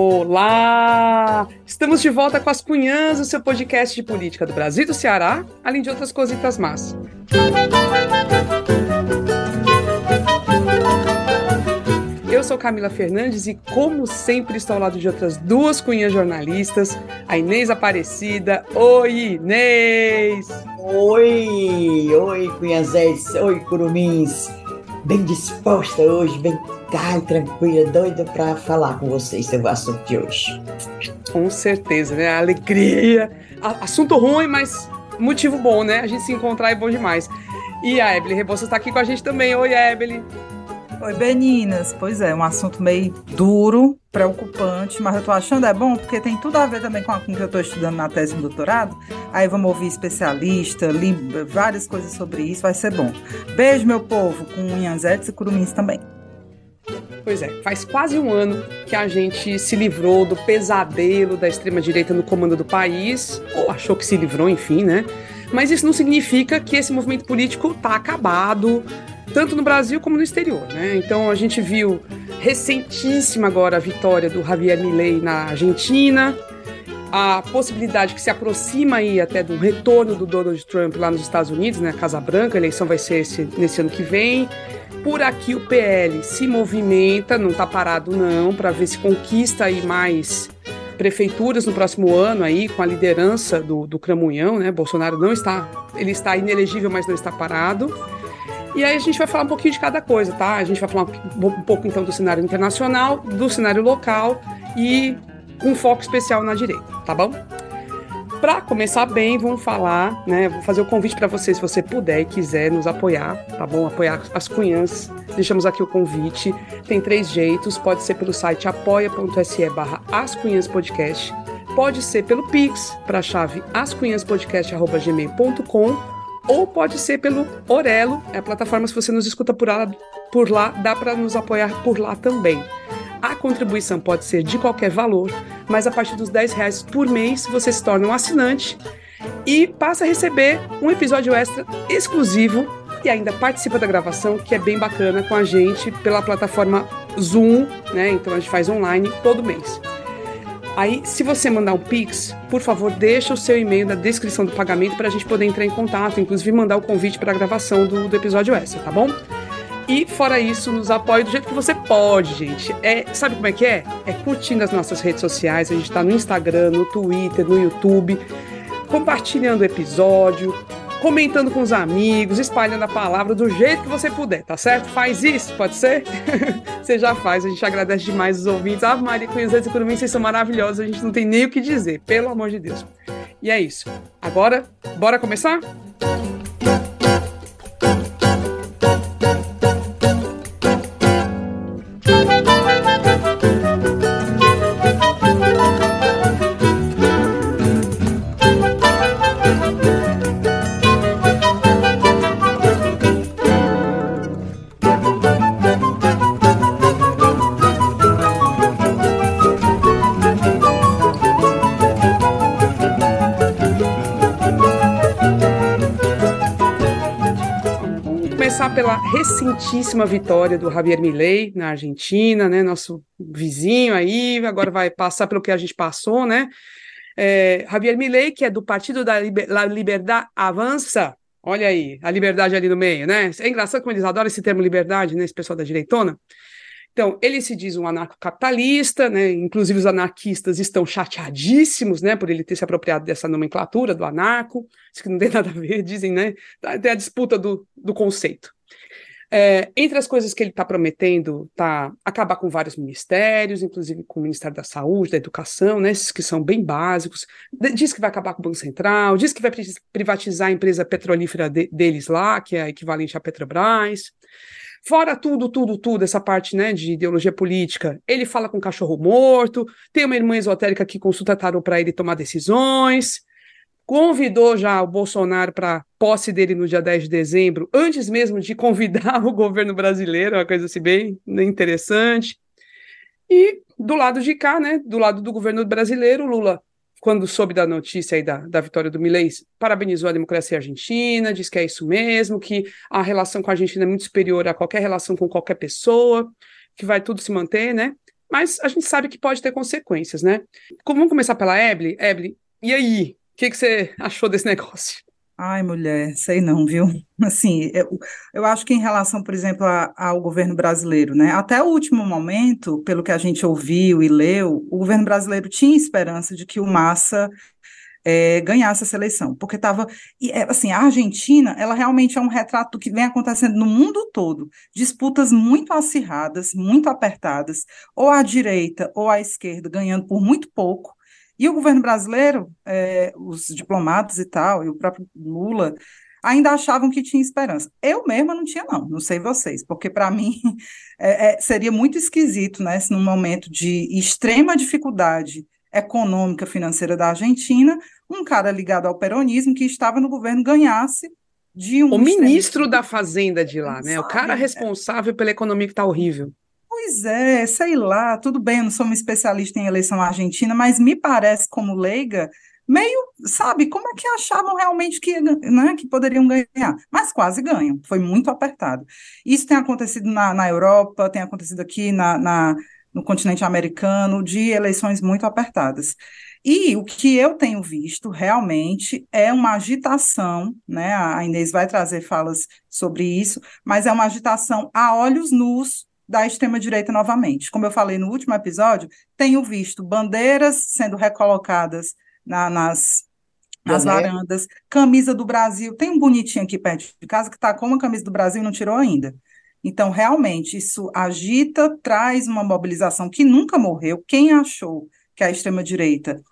Olá! Estamos de volta com as Cunhãs, o seu podcast de política do Brasil e do Ceará, além de outras cositas más. Eu sou Camila Fernandes e, como sempre, estou ao lado de outras duas cunhas jornalistas, a Inês Aparecida. Oi, Inês! Oi, oi, cunhazetes, oi, curumins. Bem disposta hoje, bem calma, tranquila, doida para falar com vocês sobre o assunto de hoje. Com certeza, né? Alegria. Assunto ruim, mas motivo bom, né? A gente se encontrar é bom demais. E a Evelyn Rebouças está aqui com a gente também. Oi, Evelyn. Oi, meninas. Pois é, um assunto meio duro, preocupante, mas eu tô achando é bom porque tem tudo a ver também com o que eu tô estudando na tese do doutorado. Aí vamos ouvir especialista, li, várias coisas sobre isso, vai ser bom. Beijo, meu povo, com unhanzetes e curumins também. Pois é, faz quase um ano que a gente se livrou do pesadelo da extrema-direita no comando do país, ou achou que se livrou, enfim, né? Mas isso não significa que esse movimento político está acabado, tanto no Brasil como no exterior, né? Então a gente viu recentíssima agora a vitória do Javier Milei na Argentina, a possibilidade que se aproxima aí até do retorno do Donald Trump lá nos Estados Unidos, né? Casa Branca, a eleição vai ser esse, nesse ano que vem. Por aqui o PL se movimenta, não está parado não, para ver se conquista aí mais prefeituras no próximo ano aí com a liderança do, do Cramunhão, né? Bolsonaro não está, ele está inelegível, mas não está parado. E aí a gente vai falar um pouquinho de cada coisa, tá? A gente vai falar um, pouco então do cenário internacional, do cenário local e um foco especial na direita, tá bom? Para começar bem, vamos falar, né? Vou fazer o convite para você, se você puder e quiser nos apoiar, tá bom? Apoiar as cunhãs. Deixamos aqui o convite. Tem três jeitos: pode ser pelo site apoia.se barra ascunhaspodcast, pode ser pelo Pix, para a chave ascunhaspodcast.gmail.com ou pode ser pelo Orelo, é a plataforma, se você nos escuta por lá, por lá dá para nos apoiar por lá também. A contribuição pode ser de qualquer valor, mas a partir dos 10 reais por mês você se torna um assinante e passa a receber um episódio extra exclusivo e ainda participa da gravação, que é bem bacana com a gente pela plataforma Zoom, né? Então a gente faz online todo mês. Aí, se você mandar um Pix, por favor, deixa o seu e-mail na descrição do pagamento para a gente poder entrar em contato, inclusive mandar o convite para a gravação do, do episódio extra, tá bom? E fora isso, nos apoie do jeito que você pode, gente. É, sabe como é que é? É curtindo as nossas redes sociais. A gente está no Instagram, no Twitter, no YouTube, compartilhando o episódio, comentando com os amigos, espalhando a palavra do jeito que você puder, tá certo? Faz isso, pode ser? você já faz, a gente agradece demais os ouvintes. Ah, Maria Cunha e Curumim, vocês são maravilhosos, a gente não tem nem o que dizer, pelo amor de Deus. E é isso. Agora, bora começar? pela recentíssima vitória do Javier Milei na Argentina, né? Nosso vizinho aí, agora vai passar pelo que a gente passou, né? É, Javier Milei, que é do Partido da Liber Liberdade Avança, olha aí, a liberdade ali no meio, né? É engraçado como eles adoram esse termo liberdade, né? Esse pessoal da direitona. Então, ele se diz um anarcocapitalista, né? Inclusive os anarquistas estão chateadíssimos, né, por ele ter se apropriado dessa nomenclatura do anarco, isso que não tem nada a ver, dizem, né? Tem a disputa do, do conceito. É, entre as coisas que ele está prometendo, tá acabar com vários ministérios, inclusive com o Ministério da Saúde, da Educação, né, esses que são bem básicos. Diz que vai acabar com o Banco Central, diz que vai privatizar a empresa petrolífera de, deles lá, que é equivalente à Petrobras. Fora tudo, tudo, tudo, essa parte né, de ideologia política, ele fala com cachorro morto, tem uma irmã esotérica que consulta tarô para ele tomar decisões convidou já o Bolsonaro para posse dele no dia 10 de dezembro, antes mesmo de convidar o governo brasileiro, uma coisa assim bem interessante. E do lado de cá, né, do lado do governo brasileiro, Lula, quando soube da notícia aí da, da vitória do Milei, parabenizou a democracia argentina, disse que é isso mesmo, que a relação com a Argentina é muito superior a qualquer relação com qualquer pessoa, que vai tudo se manter, né? mas a gente sabe que pode ter consequências, né? Vamos começar pela Ebele. Ebele, e aí? O que, que você achou desse negócio? Ai, mulher, sei não, viu? Assim, eu, eu acho que em relação, por exemplo, a, ao governo brasileiro, né? Até o último momento, pelo que a gente ouviu e leu, o governo brasileiro tinha esperança de que o Massa é, ganhasse essa eleição, porque estava, é, assim, a Argentina, ela realmente é um retrato do que vem acontecendo no mundo todo, disputas muito acirradas, muito apertadas, ou à direita ou à esquerda ganhando por muito pouco, e o governo brasileiro, é, os diplomatas e tal, e o próprio Lula, ainda achavam que tinha esperança. Eu mesma não tinha, não, não sei vocês, porque para mim é, é, seria muito esquisito, né, se num momento de extrema dificuldade econômica, financeira da Argentina, um cara ligado ao peronismo que estava no governo ganhasse de um. O ministro da Fazenda de lá, né? O cara responsável pela economia que está horrível. Pois é, sei lá, tudo bem, eu não sou uma especialista em eleição argentina, mas me parece, como leiga, meio, sabe, como é que achavam realmente que, né, que poderiam ganhar? Mas quase ganham, foi muito apertado. Isso tem acontecido na, na Europa, tem acontecido aqui na, na, no continente americano, de eleições muito apertadas. E o que eu tenho visto realmente é uma agitação, né? A Inês vai trazer falas sobre isso, mas é uma agitação a olhos nus da extrema-direita novamente. Como eu falei no último episódio, tenho visto bandeiras sendo recolocadas na, nas, nas varandas, camisa do Brasil. Tem um bonitinho aqui perto de casa que está com uma camisa do Brasil e não tirou ainda. Então, realmente, isso agita, traz uma mobilização que nunca morreu. Quem achou que a extrema-direita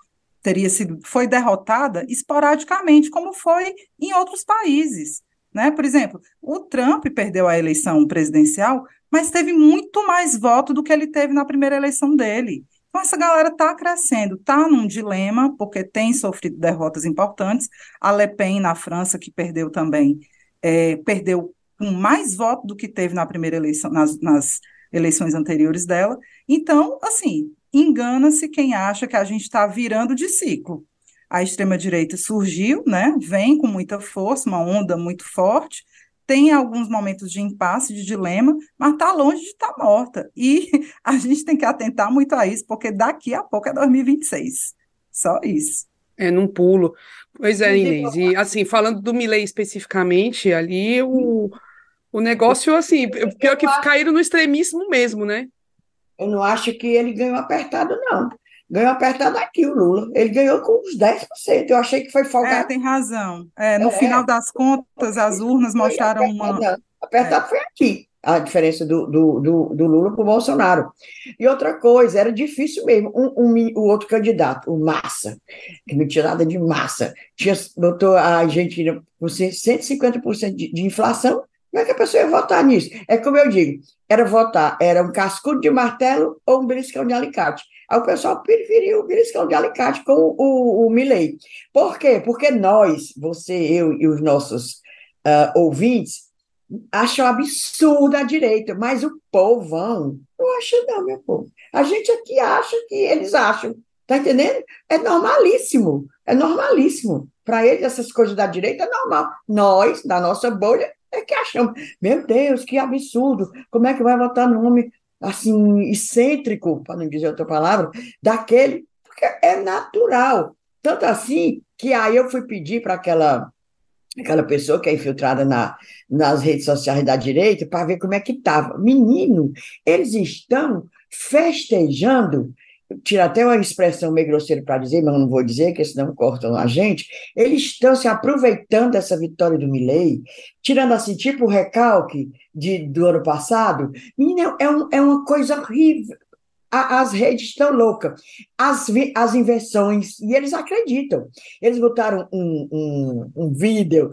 teria sido, foi derrotada esporadicamente, como foi em outros países. Né? Por exemplo, o Trump perdeu a eleição presidencial mas teve muito mais voto do que ele teve na primeira eleição dele. Então, essa galera está crescendo, está num dilema, porque tem sofrido derrotas importantes. A Le Pen, na França, que perdeu também, é, perdeu com mais voto do que teve na primeira eleição, nas, nas eleições anteriores dela. Então, assim, engana-se quem acha que a gente está virando de ciclo. A extrema-direita surgiu, né, vem com muita força, uma onda muito forte, tem alguns momentos de impasse, de dilema, mas está longe de estar tá morta. E a gente tem que atentar muito a isso, porque daqui a pouco é 2026. Só isso. É, num pulo. Pois é, Inês. E assim, falando do Milley especificamente, ali o, o negócio, assim, pior que caíram no extremismo mesmo, né? Eu não acho que ele ganhou apertado, não. Ganhou apertado aqui o Lula. Ele ganhou com uns 10%. Eu achei que foi folgado. É, tem razão. É, no é, final das contas, as urnas mostraram apertado, uma. Apertado é. foi aqui, a diferença do, do, do, do Lula para o Bolsonaro. E outra coisa, era difícil mesmo. Um, um, o outro candidato, o Massa, que não tinha nada de massa, tinha, botou a Argentina com 150% de, de inflação. Como é que a pessoa ia votar nisso? É como eu digo, era votar, era um cascudo de martelo ou um beliscão de alicate. Aí o pessoal preferiu o beliscão de alicate com o, o, o Milley. Por quê? Porque nós, você, eu e os nossos uh, ouvintes, acham absurdo a direita, mas o povão não acha não, meu povo. A gente aqui acha que eles acham, tá entendendo? É normalíssimo, é normalíssimo. Para eles, essas coisas da direita é normal. Nós, da nossa bolha, é que achamos, meu Deus, que absurdo, como é que vai votar no nome assim, excêntrico, para não dizer outra palavra, daquele, porque é natural. Tanto assim que aí eu fui pedir para aquela aquela pessoa que é infiltrada na, nas redes sociais da direita para ver como é que estava. Menino, eles estão festejando tira até uma expressão meio grosseira para dizer, mas eu não vou dizer, porque senão cortam a gente, eles estão se aproveitando dessa vitória do Milley, tirando assim, tipo o recalque de, do ano passado. Menina, é, um, é uma coisa horrível. As redes estão loucas, as, as inversões, e eles acreditam. Eles botaram um, um, um vídeo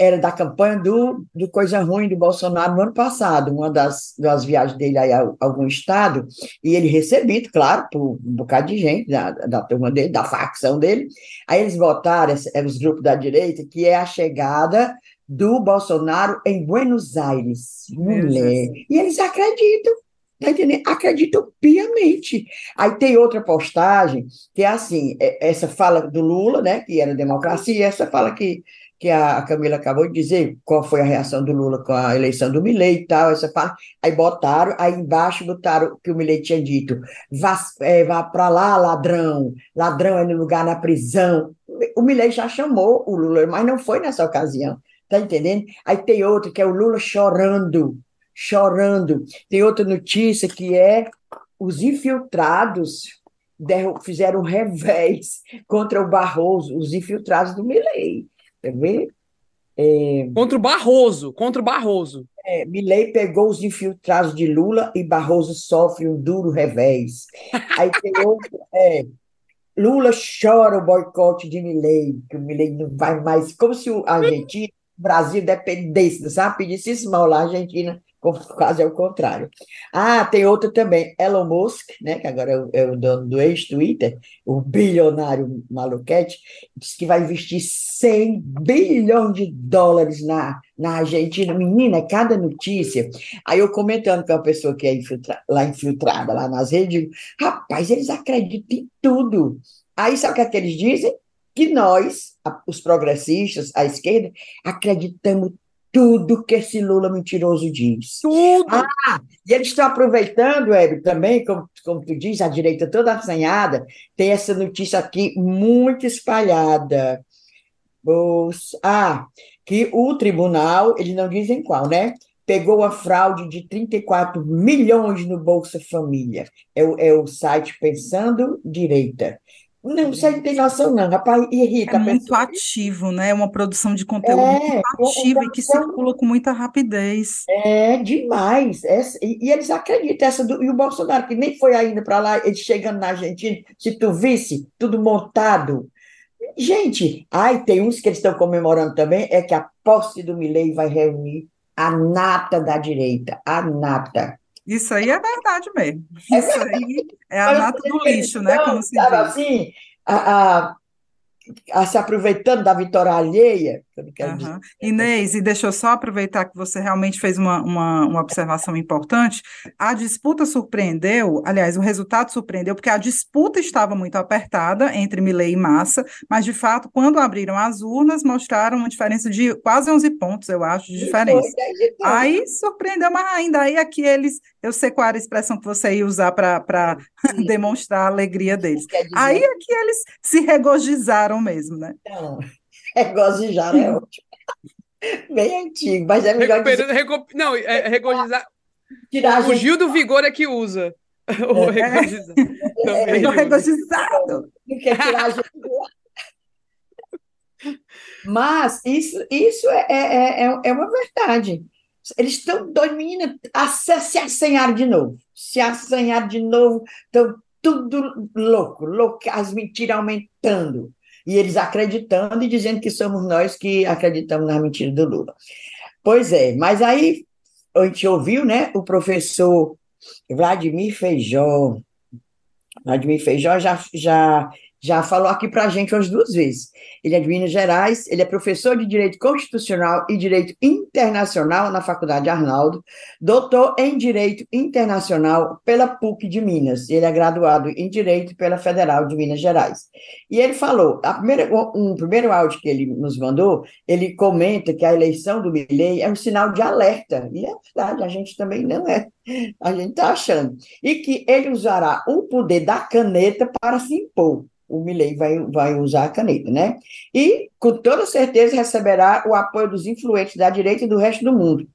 era da campanha do, do Coisa Ruim do Bolsonaro no ano passado, uma das, das viagens dele a, algum estado, e ele recebido, claro, por um bocado de gente da, da turma dele, da facção dele. Aí eles votaram, esse, os grupos da direita, que é a chegada do Bolsonaro em Buenos Aires. Mulher. E eles acreditam. Tá entendendo? Acreditam piamente. Aí tem outra postagem, que é assim: é, essa fala do Lula, né, que era democracia, essa fala que que a Camila acabou de dizer, qual foi a reação do Lula com a eleição do Milei e tal, essa parte. Aí botaram, aí embaixo botaram que o Milei tinha dito: vá, é, vá para lá, ladrão, ladrão é no lugar na prisão. O Milei já chamou o Lula, mas não foi nessa ocasião, tá entendendo? Aí tem outro que é o Lula chorando, chorando. Tem outra notícia que é os infiltrados fizeram um revés contra o Barroso, os infiltrados do. Quer ver? É, contra o Barroso, contra o Barroso. É, Milley pegou os infiltrados de Lula e Barroso sofre um duro revés. Aí tem outro, é, Lula chora o boicote de Milley, que o Milley não vai mais, como se a Argentina, Brasil dependesse, sabe? Pedisse mal lá, a Argentina quase é o contrário. Ah, tem outro também, Elon Musk, né, que agora é o, é dono do ex-Twitter, o bilionário maluquete, disse que vai investir 100 bilhões de dólares na, na Argentina. Menina, é cada notícia. Aí eu comentando com uma pessoa que é infiltra, lá infiltrada, lá nas redes, digo, rapaz, eles acreditam em tudo. Aí sabe o que, é que eles dizem? Que nós, os progressistas, a esquerda, acreditamos tudo que esse Lula mentiroso diz. Tudo! Ah, e eles estão aproveitando, Hebe, também, como, como tu diz, a direita toda assanhada, tem essa notícia aqui muito espalhada. Ah, que o tribunal, eles não dizem qual, né? Pegou a fraude de 34 milhões no Bolsa Família. É o, é o site Pensando Direita. Não, não tem noção, não, rapaz, irrita. É muito ativo, né? É uma produção de conteúdo é, muito ativa e que circula com muita rapidez. É demais. Essa, e, e, eles acreditam, essa do, e o Bolsonaro, que nem foi ainda para lá, ele chegando na Argentina, se tu visse, tudo montado. Gente, ai, tem uns que eles estão comemorando também, é que a posse do Milei vai reunir a nata da direita, a nata. Isso aí é verdade mesmo. É Isso aí é a nata do lixo, né? Como se diz. assim, a, a, a se aproveitando da vitória alheia. Uhum. Inês, e deixa eu só aproveitar que você realmente fez uma, uma, uma, observação importante. A disputa surpreendeu, aliás, o resultado surpreendeu, porque a disputa estava muito apertada entre Milley e Massa, mas de fato, quando abriram as urnas, mostraram uma diferença de quase 11 pontos, eu acho, de diferença. Aí surpreendeu, mas ainda aí aqui eles, eu sei qual era a expressão que você ia usar para demonstrar a alegria deles. Aí aqui eles se regozijaram mesmo, né? Não. Regozijar é ótimo. Bem antigo, mas é melhor dizer... Recop... Não, é, é regozijar. Tirar o Gil do Vigor é que usa. O é. regozizado. É, é. Não quer tirar a gente Mas isso, isso é, é, é, é uma verdade. Eles estão dois meninas a se assanhar de novo. Se assanhar de novo, estão tudo louco, louco, as mentiras aumentando e eles acreditando e dizendo que somos nós que acreditamos na mentira do Lula. Pois é, mas aí a gente ouviu, né, o professor Vladimir Feijó. Vladimir Feijó já, já já falou aqui para a gente umas duas vezes. Ele é de Minas Gerais, ele é professor de Direito Constitucional e Direito Internacional na Faculdade Arnaldo, doutor em Direito Internacional pela PUC de Minas, ele é graduado em Direito pela Federal de Minas Gerais. E ele falou, a primeira, um primeiro áudio que ele nos mandou, ele comenta que a eleição do Milley é um sinal de alerta, e é verdade, a gente também não é, a gente está achando, e que ele usará o poder da caneta para se impor o Milley vai, vai usar a caneta, né? E, com toda certeza, receberá o apoio dos influentes da direita e do resto do mundo.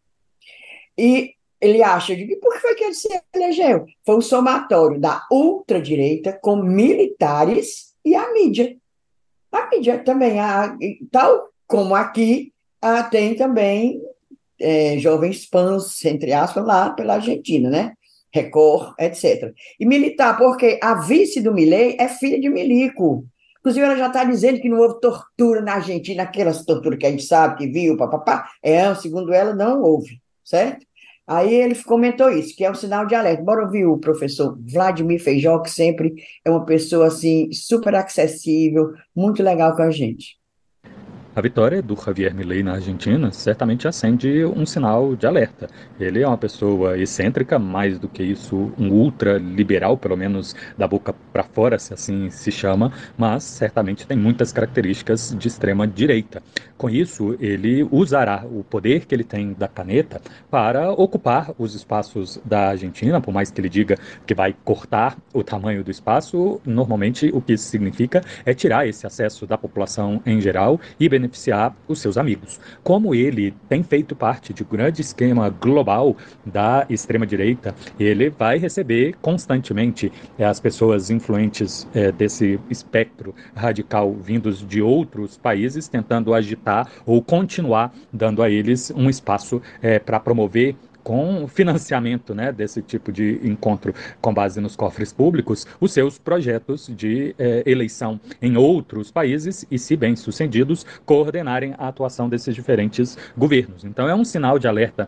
E ele acha de que por que foi que ele se elegeu? Foi um somatório da ultradireita com militares e a mídia. A mídia também, a, tal como aqui, a, tem também é, jovens pãs, entre aspas, lá pela Argentina, né? Record, etc. E militar, porque a vice do Milei é filha de Milico. Inclusive, ela já está dizendo que não houve tortura na Argentina, aquelas torturas que a gente sabe, que viu, papapá. É, segundo ela, não houve, certo? Aí ele comentou isso, que é um sinal de alerta. Bora ouvir o professor Vladimir Feijó, que sempre é uma pessoa assim super acessível, muito legal com a gente. A vitória do Javier Milei na Argentina certamente acende um sinal de alerta. Ele é uma pessoa excêntrica, mais do que isso, um ultraliberal, pelo menos da boca para fora, se assim se chama, mas certamente tem muitas características de extrema direita. Com isso, ele usará o poder que ele tem da caneta para ocupar os espaços da Argentina, por mais que ele diga que vai cortar o tamanho do espaço, normalmente o que isso significa é tirar esse acesso da população em geral e beneficiar os seus amigos. Como ele tem feito parte de um grande esquema global da extrema-direita, ele vai receber constantemente eh, as pessoas influentes eh, desse espectro radical vindos de outros países, tentando agitar ou continuar dando a eles um espaço eh, para promover com financiamento né, desse tipo de encontro com base nos cofres públicos, os seus projetos de eh, eleição em outros países e, se bem sucedidos, coordenarem a atuação desses diferentes governos. Então, é um sinal de alerta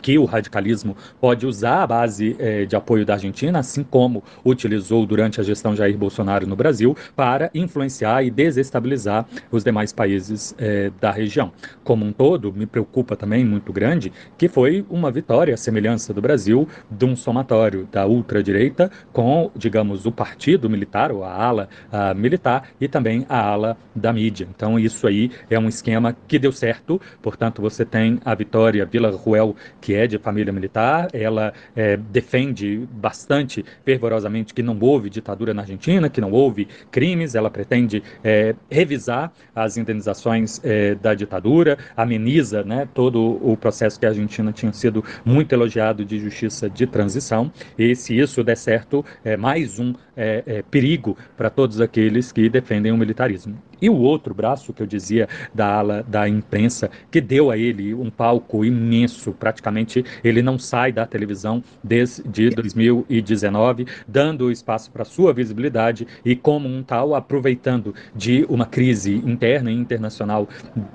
que o radicalismo pode usar a base eh, de apoio da Argentina, assim como utilizou durante a gestão Jair Bolsonaro no Brasil, para influenciar e desestabilizar os demais países eh, da região. Como um todo, me preocupa também muito grande que foi uma vitória, à semelhança do Brasil, de um somatório da ultradireita com, digamos, o partido militar, ou a ala a militar, e também a ala da mídia. Então, isso aí é um esquema que deu certo, portanto, você tem a vitória Vila Ruel que é de família militar, ela é, defende bastante fervorosamente que não houve ditadura na Argentina, que não houve crimes, ela pretende é, revisar as indenizações é, da ditadura, ameniza né, todo o processo que a Argentina tinha sido muito elogiado de justiça de transição, e se isso der certo, é mais um é, é, perigo para todos aqueles que defendem o militarismo. E o outro braço que eu dizia da ala da imprensa, que deu a ele um palco imenso, praticamente ele não sai da televisão desde 2019, dando espaço para sua visibilidade e, como um tal, aproveitando de uma crise interna e internacional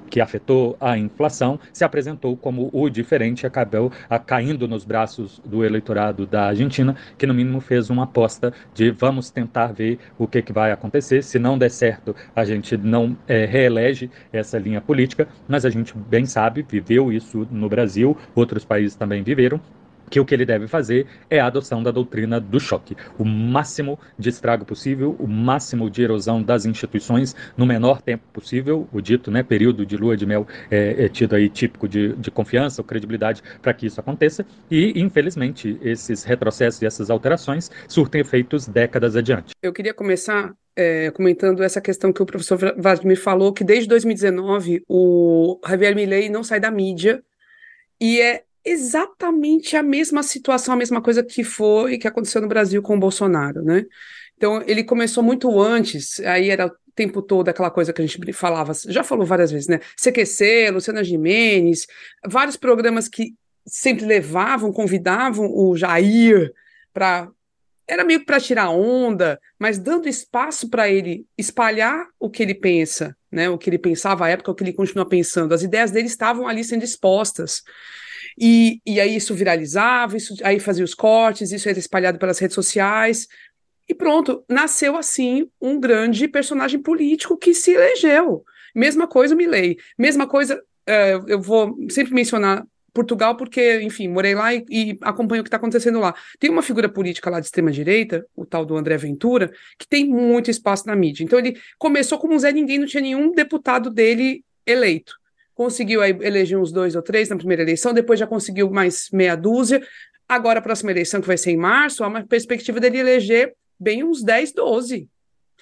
que afetou a inflação, se apresentou como o diferente e acabou caindo nos braços do eleitorado da Argentina, que no mínimo fez uma aposta de vamos tentar ver o que, que vai acontecer. Se não der certo, a gente não é, reelege essa linha política, mas a gente bem sabe, viveu isso no Brasil, outros países também viveram, que o que ele deve fazer é a adoção da doutrina do choque. O máximo de estrago possível, o máximo de erosão das instituições no menor tempo possível, o dito né, período de lua de mel é, é tido aí típico de, de confiança ou credibilidade para que isso aconteça, e infelizmente esses retrocessos e essas alterações surtem efeitos décadas adiante. Eu queria começar é, comentando essa questão que o professor Vladimir falou, que desde 2019 o Javier Milei não sai da mídia e é exatamente a mesma situação, a mesma coisa que foi que aconteceu no Brasil com o Bolsonaro, né? Então ele começou muito antes, aí era o tempo todo aquela coisa que a gente falava, já falou várias vezes, né? CQC, Luciana Gimenez, vários programas que sempre levavam, convidavam o Jair para era meio que para tirar onda, mas dando espaço para ele espalhar o que ele pensa, né? O que ele pensava à época, o que ele continua pensando. As ideias dele estavam ali sendo expostas. E, e aí isso viralizava, isso aí fazia os cortes, isso era espalhado pelas redes sociais. E pronto, nasceu assim um grande personagem político que se elegeu. Mesma coisa Milley, mesma coisa, uh, eu vou sempre mencionar Portugal, porque, enfim, morei lá e, e acompanho o que está acontecendo lá. Tem uma figura política lá de extrema-direita, o tal do André Ventura, que tem muito espaço na mídia. Então, ele começou como um Zé Ninguém, não tinha nenhum deputado dele eleito. Conseguiu aí eleger uns dois ou três na primeira eleição, depois já conseguiu mais meia dúzia. Agora, a próxima eleição, que vai ser em março, há uma perspectiva dele eleger bem uns 10, 12.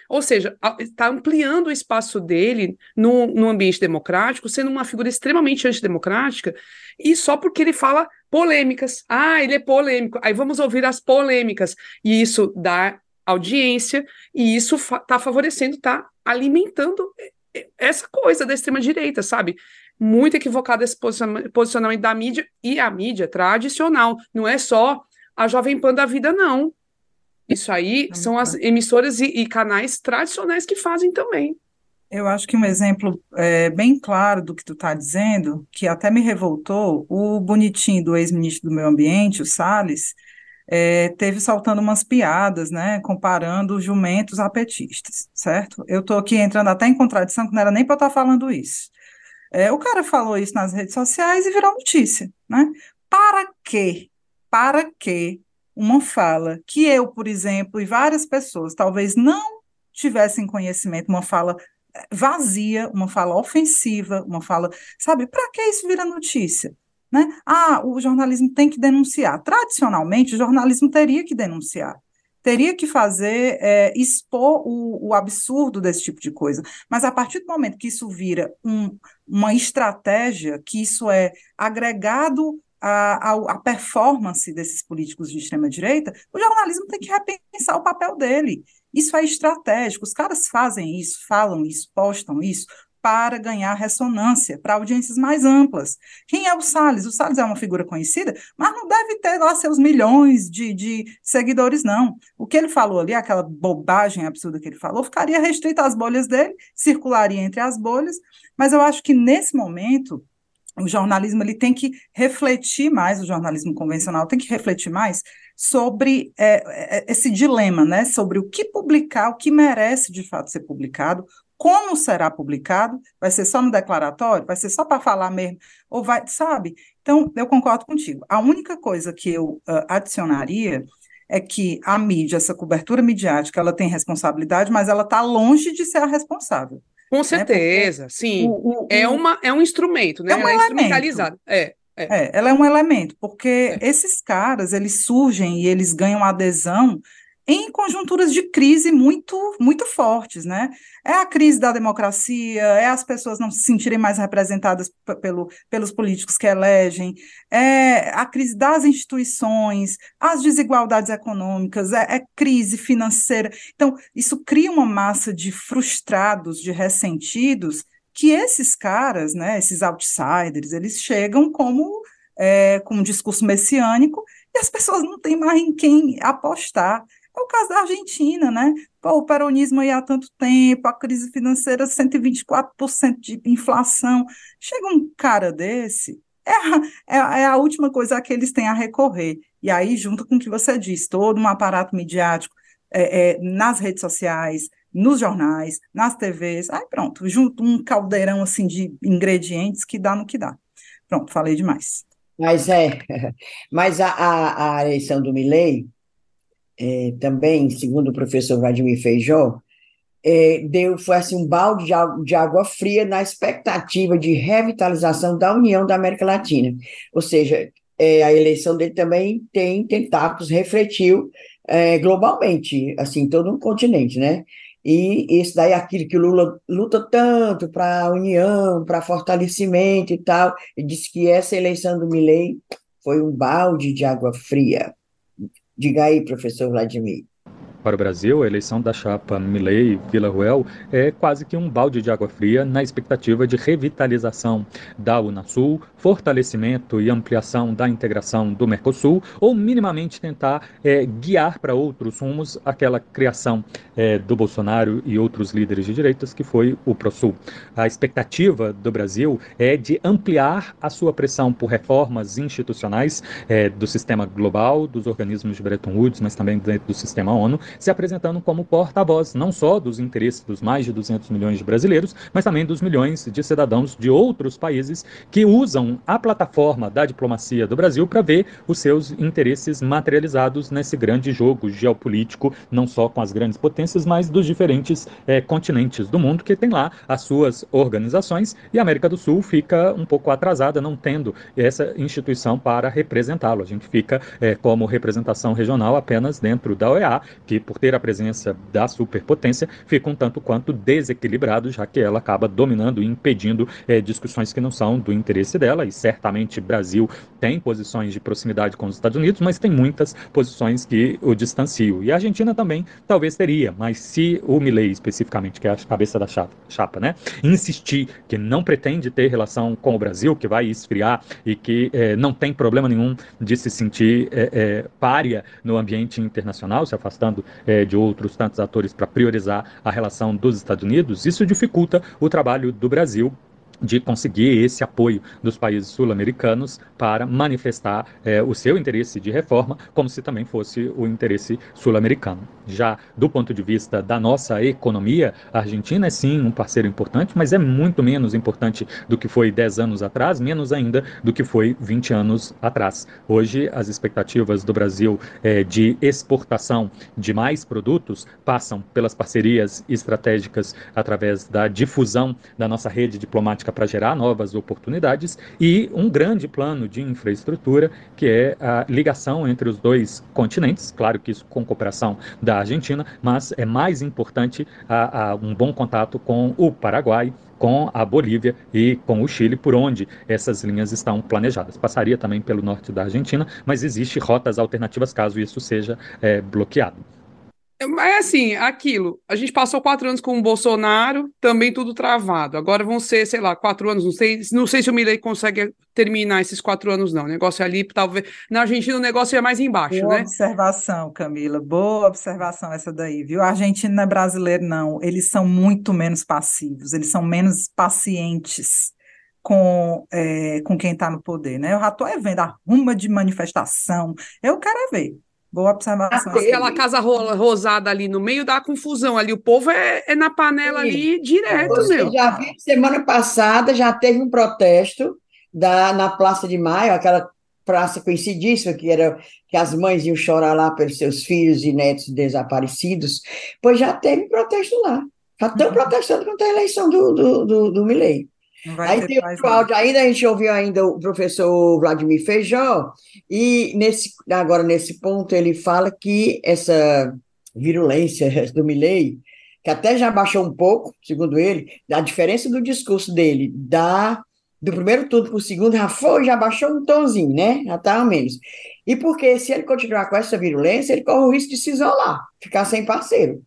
Ou seja, está ampliando o espaço dele no, no ambiente democrático, sendo uma figura extremamente antidemocrática, e só porque ele fala polêmicas. Ah, ele é polêmico. Aí vamos ouvir as polêmicas. E isso dá audiência, e isso está favorecendo, está alimentando essa coisa da extrema-direita, sabe? Muito equivocado esse posicionamento da mídia, e a mídia tradicional. Não é só a Jovem Pan da vida, não. Isso aí são as emissoras e, e, canais tradicionais que fazem também. Eu acho que um exemplo é, bem claro do que tu está dizendo, que até me revoltou, o bonitinho do ex-ministro do Meio Ambiente, o Salles, é, teve saltando umas piadas, né, comparando jumentos a petistas, certo? Eu estou aqui entrando até em contradição, que não era nem para eu estar tá falando isso. É, o cara falou isso nas redes sociais e virou notícia, né? Para quê? Para que uma fala que eu, por exemplo, e várias pessoas talvez não tivessem conhecimento, uma fala eh, vazia, uma fala ofensiva, uma fala, sabe, para que isso vira notícia? Né? Ah, o jornalismo tem que denunciar. Tradicionalmente, o jornalismo teria que denunciar teria que fazer, é, expor o, o, absurdo desse tipo de coisa. Mas a partir do momento que isso vira um, uma estratégia, que isso é agregado à, à performance desses políticos de extrema-direita, o jornalismo tem que repensar o papel dele. Isso é estratégico, os caras fazem isso, falam isso, postam isso, para ganhar ressonância, para audiências mais amplas. Quem é o Salles? O Salles é uma figura conhecida, mas não deve ter lá seus milhões de, de seguidores, não. O que ele falou ali, aquela bobagem absurda que ele falou, ficaria restrito às bolhas dele, circularia entre as bolhas, mas eu acho que nesse momento o jornalismo ele tem que refletir mais, o jornalismo convencional tem que refletir mais sobre é esse dilema, né? Sobre o que publicar, o que merece de fato ser publicado, como será publicado? Vai ser só no declaratório? Vai ser só para falar mesmo? Ou vai, sabe? Então, eu concordo contigo. A única coisa que eu uh, adicionaria é que a mídia, essa cobertura midiática, ela tem responsabilidade, mas ela está longe de ser a responsável. Com né? certeza, né? sim. O, o, é, uma, é um instrumento, né? É um ela é instrumentalizado. É, é. é, ela é um elemento, porque é. esses caras, eles surgem e eles ganham adesão em conjunturas de crise muito, muito fortes, né? É a crise da democracia, é as pessoas não se sentirem mais representadas pelo, pelos políticos que elegem, é a crise das instituições, as desigualdades econômicas, é, é crise financeira. Então, isso cria uma massa de frustrados, de ressentidos, que esses caras, né, esses outsiders, eles chegam como é, com um discurso messiânico e as pessoas não têm mais em quem apostar. É o caso da Argentina, né? Pô, o peronismo aí há tanto tempo, a crise financeira, 124% de inflação. Chega um cara desse, é a, é, é a última coisa que eles têm a recorrer. E aí, junto com o que você disse, todo um aparato midiático é, é, nas redes sociais, nos jornais, nas TVs, aí pronto, junto um caldeirão assim de ingredientes que dá no que dá. Pronto, falei demais. Mas é, mas a, a, a eleição do Milley é, também, segundo o professor Vladimir Feijó, é, deu, foi assim, um balde de, de água fria na expectativa de revitalização da União da América Latina. Ou seja, é, a eleição dele também tem tentáculos, refletiu é, globalmente, assim, todo um continente, né? E isso daí é aquilo que o Lula luta tanto para a união, para fortalecimento e tal, ele disse que essa eleição do Milley foi um balde de água fria. Diga aí, professor Vladimir. Para o Brasil, a eleição da chapa Milley-Villarruel é quase que um balde de água fria na expectativa de revitalização da Unasul, fortalecimento e ampliação da integração do Mercosul, ou minimamente tentar é, guiar para outros rumos aquela criação é, do Bolsonaro e outros líderes de direitas que foi o ProSul. A expectativa do Brasil é de ampliar a sua pressão por reformas institucionais é, do sistema global, dos organismos de Bretton Woods, mas também dentro do sistema ONU, se apresentando como porta-voz não só dos interesses dos mais de 200 milhões de brasileiros, mas também dos milhões de cidadãos de outros países que usam a plataforma da diplomacia do Brasil para ver os seus interesses materializados nesse grande jogo geopolítico, não só com as grandes potências, mas dos diferentes é, continentes do mundo que tem lá as suas organizações e a América do Sul fica um pouco atrasada, não tendo essa instituição para representá-lo. A gente fica é, como representação regional apenas dentro da OEA, que por ter a presença da superpotência, fica um tanto quanto desequilibrado, já que ela acaba dominando e impedindo é, discussões que não são do interesse dela, e certamente Brasil tem posições de proximidade com os Estados Unidos, mas tem muitas posições que o distanciam. E a Argentina também talvez teria, mas se o Milley, especificamente, que é a cabeça da chapa, chapa né, insistir que não pretende ter relação com o Brasil, que vai esfriar e que é, não tem problema nenhum de se sentir é, é, párea no ambiente internacional, se afastando é, de outros tantos atores para priorizar a relação dos Estados Unidos, isso dificulta o trabalho do Brasil de conseguir esse apoio dos países sul-americanos para manifestar é, o seu interesse de reforma, como se também fosse o interesse sul-americano. Já do ponto de vista da nossa economia, a Argentina é sim um parceiro importante, mas é muito menos importante do que foi 10 anos atrás, menos ainda do que foi 20 anos atrás. Hoje, as expectativas do Brasil é, de exportação de mais produtos passam pelas parcerias estratégicas através da difusão da nossa rede diplomática para gerar novas oportunidades e um grande plano de infraestrutura que é a ligação entre os dois continentes, claro que isso com cooperação da Argentina, mas é mais importante a, a um bom contato com o Paraguai, com a Bolívia e com o Chile, por onde essas linhas estão planejadas. Passaria também pelo norte da Argentina, mas existe rotas alternativas caso isso seja é, bloqueado. É assim, aquilo. A gente passou quatro anos com o Bolsonaro, também tudo travado. Agora vão ser, sei lá, quatro anos. Não sei, não sei se o Milley consegue terminar esses quatro anos, não. O negócio ali, talvez. Na Argentina, o negócio é mais embaixo, Boa né? observação, Camila. Boa observação essa daí, viu? A Argentina não é brasileiro, não. Eles são muito menos passivos, eles são menos pacientes com, é, com quem está no poder, né? Eu já estou vendo a ruma de manifestação. Eu quero é ver. Boa observação. Aquela casa rosada ali no meio da confusão ali, o povo é, é na panela Sim. ali direto, Você meu. já viu, semana passada já teve um protesto da, na Praça de Maio, aquela praça conhecidíssima, que era que as mães iam chorar lá pelos seus filhos e netos desaparecidos, pois já teve protesto lá. Já estão uhum. protestando contra a eleição do, do, do, do Milley. Aí tem outro áudio ainda, a gente ouviu ainda o professor Vladimir Feijó, e nesse, agora nesse ponto ele fala que essa virulência do Milley, que até já baixou um pouco, segundo ele, a diferença do discurso dele da do primeiro turno para o segundo já foi, já baixou um tonzinho, né? Já estava menos. E porque se ele continuar com essa virulência, ele corre o risco de se isolar, ficar sem parceiro.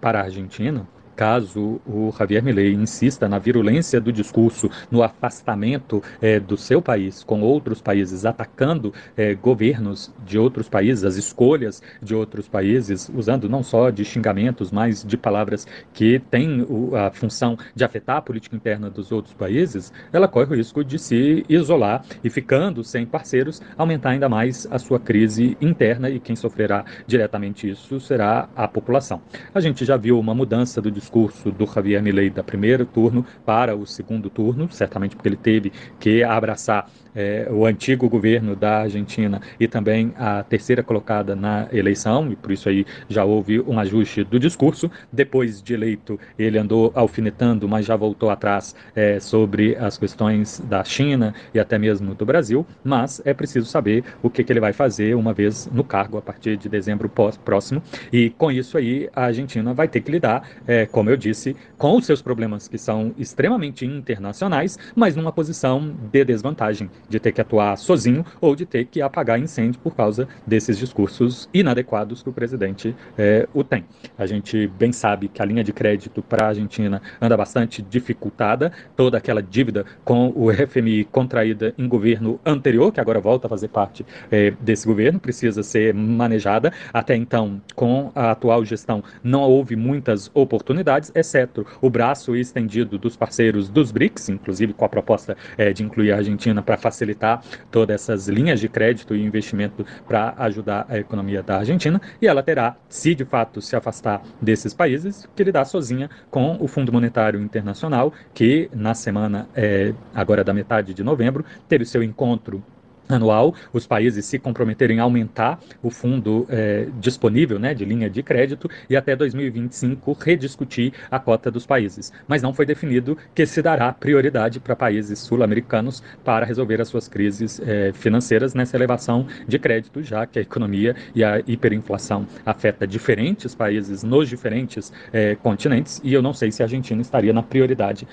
Para a Argentina, caso o Javier Milei insista na virulência do discurso, no afastamento é, do seu país com outros países, atacando é, governos de outros países, as escolhas de outros países, usando não só de xingamentos, mas de palavras que têm a função de afetar a política interna dos outros países, ela corre o risco de se isolar e ficando sem parceiros, aumentar ainda mais a sua crise interna e quem sofrerá diretamente isso será a população. A gente já viu uma mudança do discurso discurso do Javier Milei da primeiro turno para o segundo turno, certamente porque ele teve que abraçar é, o antigo governo da Argentina e também a terceira colocada na eleição, e por isso aí já houve um ajuste do discurso. Depois de eleito, ele andou alfinetando, mas já voltou atrás é, sobre as questões da China e até mesmo do Brasil. Mas é preciso saber o que, que ele vai fazer uma vez no cargo a partir de dezembro próximo. E com isso aí, a Argentina vai ter que lidar, é, como eu disse, com os seus problemas que são extremamente internacionais, mas numa posição de desvantagem de ter que atuar sozinho ou de ter que apagar incêndio por causa desses discursos inadequados que o presidente é, o tem. A gente bem sabe que a linha de crédito para a Argentina anda bastante dificultada, toda aquela dívida com o FMI contraída em governo anterior, que agora volta a fazer parte é, desse governo, precisa ser manejada. Até então, com a atual gestão, não houve muitas oportunidades, exceto o braço estendido dos parceiros dos BRICS, inclusive com a proposta é, de incluir a Argentina para facilitar todas essas linhas de crédito e investimento para ajudar a economia da Argentina, e ela terá, se de fato se afastar desses países, que lidar sozinha com o Fundo Monetário Internacional, que na semana é, agora da metade de novembro teve o seu encontro anual, os países se comprometerem a aumentar o fundo é, disponível né, de linha de crédito e até 2025 rediscutir a cota dos países. Mas não foi definido que se dará prioridade para países sul-americanos para resolver as suas crises é, financeiras nessa elevação de crédito, já que a economia e a hiperinflação afeta diferentes países nos diferentes é, continentes e eu não sei se a Argentina estaria na prioridade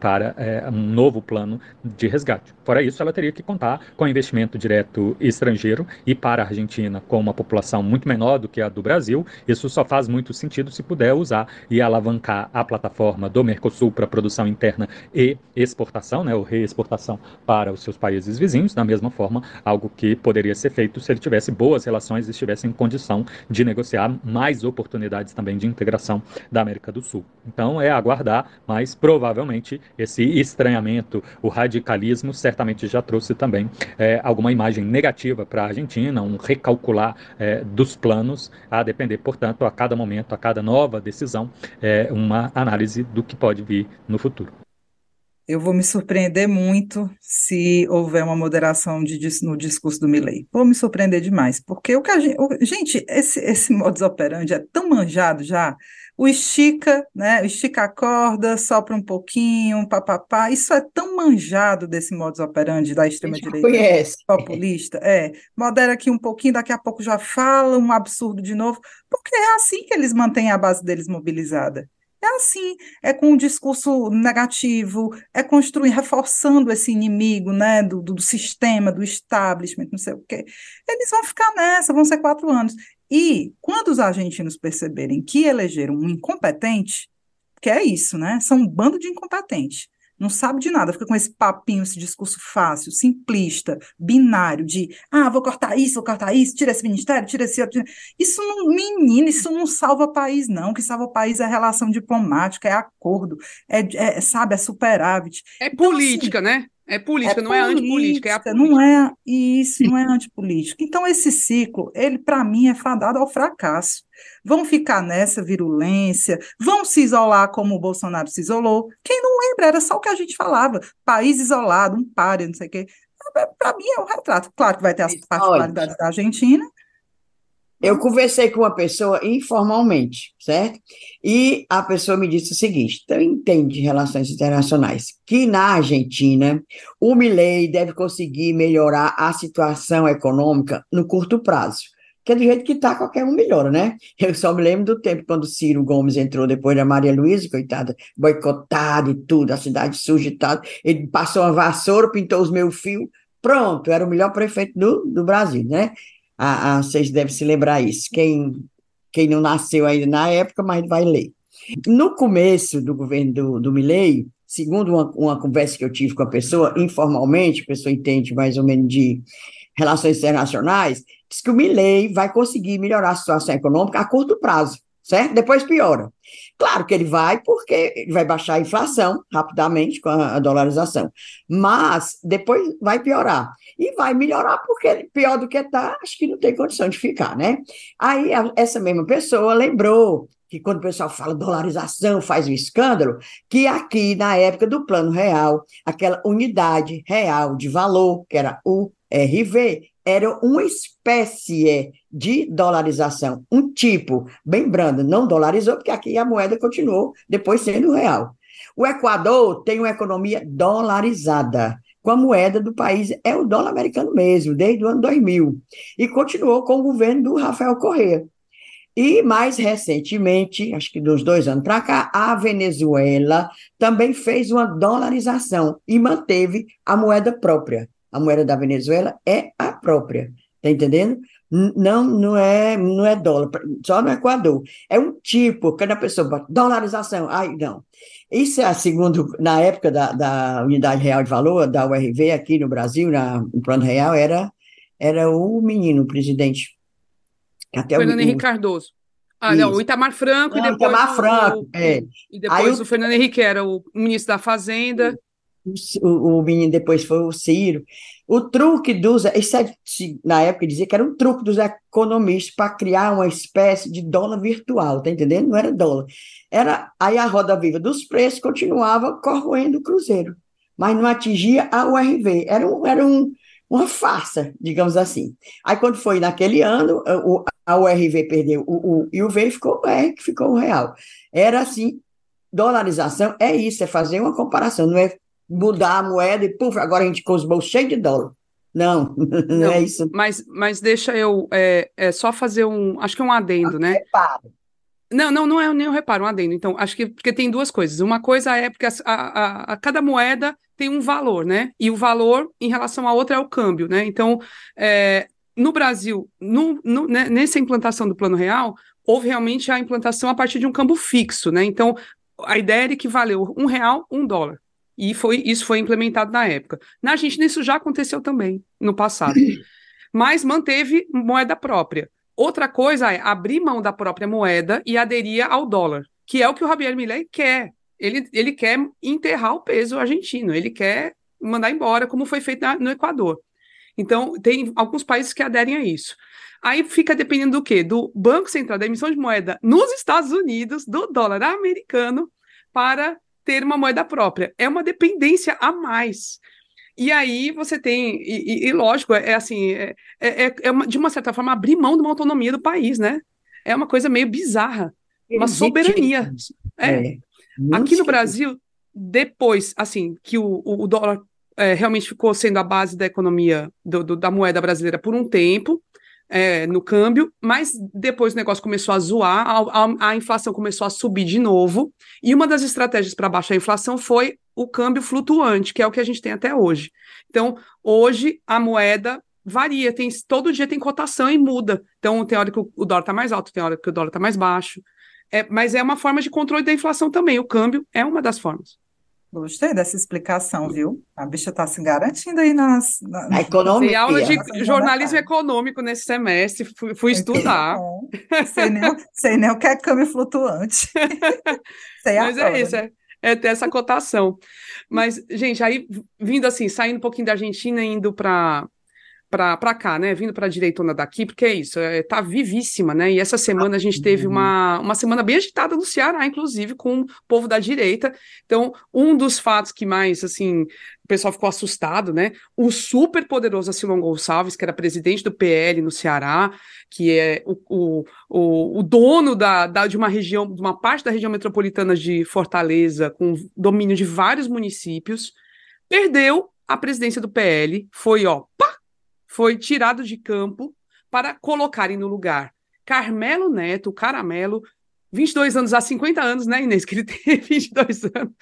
para um novo plano de resgate. Fora isso, ela teria que contar com investimento investimento direto estrangeiro e para a Argentina, com uma população muito menor do que a do Brasil, isso só faz muito sentido se puder usar e alavancar a plataforma do Mercosul para produção interna e exportação, né, ou reexportação para os seus países vizinhos, da mesma forma, algo que poderia ser feito se ele tivesse boas relações e estivesse em condição de negociar mais oportunidades também de integração da América do Sul. Então é aguardar, mas provavelmente esse estranhamento, o radicalismo, certamente já trouxe também é, alguma imagem negativa para a Argentina, um recalcular é, dos planos, a depender, portanto, a cada momento, a cada nova decisão, é, uma análise do que pode vir no futuro eu vou me surpreender muito se houver uma moderação de, no discurso do Milley. Vou me surpreender demais, porque o que a gente, o, gente esse, esse modus operandi é tão manjado já. O estica, né? O estica a corda, sopra um pouquinho, papapá. Isso é tão manjado desse modus operandi da extrema-direita populista. É, modera aqui um pouquinho, daqui a pouco já fala um absurdo de novo, porque é assim que eles mantêm a base deles mobilizada. É assim, é com um discurso negativo, é construir, reforçando esse inimigo, né, do, do, sistema, do establishment, não sei o quê. Eles vão ficar nessa, vão ser quatro anos. E quando os argentinos perceberem que elegeram um incompetente, que é isso, né, são um bando de incompetentes, não sabe de nada, fica com esse papinho, esse discurso fácil, simplista, binário, de ah, vou cortar isso, vou cortar isso, tira esse ministério, tira esse outro. Isso não, menino, isso não salva país, não. O que salva país é relação diplomática, é acordo, é, é sabe, é superávit. É então, política, assim, né? É política, é não política, é antipolítica, é a política. Não é isso, não é antipolítica. Então, esse ciclo, ele, para mim, é fadado ao fracasso. Vão ficar nessa virulência, vão se isolar como o Bolsonaro se isolou. Quem não lembra, era só o que a gente falava: país isolado, um páreo, não sei o quê. Para mim é um retrato. Claro que vai ter as particularidades da Argentina, eu conversei com uma pessoa informalmente, certo? E a pessoa me disse o seguinte: então entende relações internacionais, que na Argentina o Milei deve conseguir melhorar a situação econômica no curto prazo. Que é do jeito que está, qualquer um melhora, né? Eu só me lembro do tempo quando Ciro Gomes entrou depois da Maria Luísa, coitada, boicotada e tudo, a cidade suja tal. Ele passou uma vassoura, pintou os meus fios, pronto, era o melhor prefeito do, do Brasil, né? Ah, ah, vocês devem se lembrar isso. Quem, quem não nasceu ainda na época, mas vai ler. No começo do governo do, do Milley, segundo uma, uma conversa que eu tive com a pessoa, informalmente, a pessoa entende mais ou menos de relações internacionais, diz que o Milley vai conseguir melhorar a situação econômica a curto prazo certo? Depois piora. Claro que ele vai, porque ele vai baixar a inflação rapidamente com a, dolarização, mas depois vai piorar. E vai melhorar, porque pior do que está, acho que não tem condição de ficar, né? Aí a, essa mesma pessoa lembrou que quando o pessoal fala dolarização, faz um escândalo, que aqui, na época do Plano Real, aquela unidade real de valor, que era o RV, era uma espécie de dolarização, um tipo bem brando, não dolarizou, porque aqui a moeda continuou depois sendo real. O Equador tem uma economia dolarizada, com a moeda do país é o dólar americano mesmo, desde o ano 2000, e continuou com o governo do Rafael Correa. E mais recentemente, acho que dos dois anos para cá, a Venezuela também fez uma dolarização e manteve a moeda própria a moeda da Venezuela é a própria, tá entendendo? Não, não é, não é dólar, só no Equador. É um tipo, quando a pessoa bota dolarização, ai, não. Isso é segundo, na época da, da unidade real de valor, da URV aqui no Brasil, na, no plano real, era, era o menino, o presidente. Até Fernando o, Henrique Cardoso. Ah, Isso. não, o Itamar Franco não, e depois. Itamar Franco, o, é. E depois o, o Fernando Henrique era o ministro da Fazenda o, o menino depois foi o Ciro. O truque dos. Isso é, na época dizia que era um truque dos economistas para criar uma espécie de dólar virtual, tá entendendo? Não era dólar. Era, aí a roda viva dos preços continuava corroendo o Cruzeiro, mas não atingia a URV. Era, um, era um, uma farsa, digamos assim. Aí quando foi naquele ano, o, a URV perdeu o, o, e o V ficou o R, que ficou o real. Era assim, dolarização é isso, é fazer uma comparação, não é mudar a moeda e, puf, agora a gente com os bolsos cheios de dólar. Não, não, não, é isso. Mas, mas deixa eu é, é, só fazer um, acho que um adendo, né? Não, não, não é nem um reparo, um adendo. Então, acho que porque tem duas coisas. Uma coisa é porque a, a, a, cada moeda tem um valor, né? E o valor em relação à outra é o câmbio, né? Então, é, no Brasil, no, no, né, nessa implantação do Plano Real, houve realmente a implantação a partir de um câmbio fixo, né? Então, a ideia era que valeu um real, um dólar. E foi, isso foi implementado na época. Na Argentina, isso já aconteceu também, no passado. Mas manteve moeda própria. Outra coisa é abrir mão da própria moeda e aderir ao dólar, que é o que o Javier Milei quer. Ele, ele quer enterrar o peso argentino, ele quer mandar embora, como foi feito na, no Equador. Então, tem alguns países que aderem a isso. Aí fica dependendo do quê? Do Banco Central, da emissão de moeda nos Estados Unidos, do dólar americano, para ter uma moeda própria. É uma dependência a mais. E aí você tem, e, e, e lógico, é, é assim, é, é, é uma, de uma certa forma abrir mão de uma autonomia do país, né? É uma coisa meio bizarra, uma soberania. É. é Aqui no Brasil, depois, assim, que o, o dólar é, realmente ficou sendo a base da economia do, do, da moeda brasileira por um tempo, é, no câmbio, mas depois o negócio começou a zoar, a, a, a, inflação começou a subir de novo, e uma das estratégias para baixar a inflação foi o câmbio flutuante, que é o que a gente tem até hoje. Então, hoje a moeda varia, tem todo dia tem cotação e muda. Então, tem hora que o, o dólar está mais alto, tem hora que o dólar está mais baixo. É, mas é uma forma de controle da inflação também. O câmbio é uma das formas. Gostei dessa explicação, viu? A bicha está se garantindo aí nas. Na, na economia. Tem aula de jornalismo econômico nesse semestre, fui, fui estudar. Sei nem, sei nem o que é câmbio flutuante. sei Mas é isso, é, é ter essa cotação. Mas, gente, aí vindo assim, saindo um pouquinho da Argentina, indo para para cá, né? Vindo para a direitona daqui, porque é isso, é, tá vivíssima, né? E essa semana a gente teve uma, uma semana bem agitada no Ceará, inclusive, com o povo da direita. Então, um dos fatos que mais, assim, o pessoal ficou assustado, né? O super poderoso Silon Gonçalves, que era presidente do PL no Ceará, que é o, o, o, o dono da, da, de uma região, de uma parte da região metropolitana de Fortaleza, com domínio de vários municípios, perdeu a presidência do PL, foi, ó, pá, foi tirado de campo para colocarem no lugar Carmelo Neto, Caramelo, 22 anos há 50 anos, né, Inês? Que ele tem 22 anos.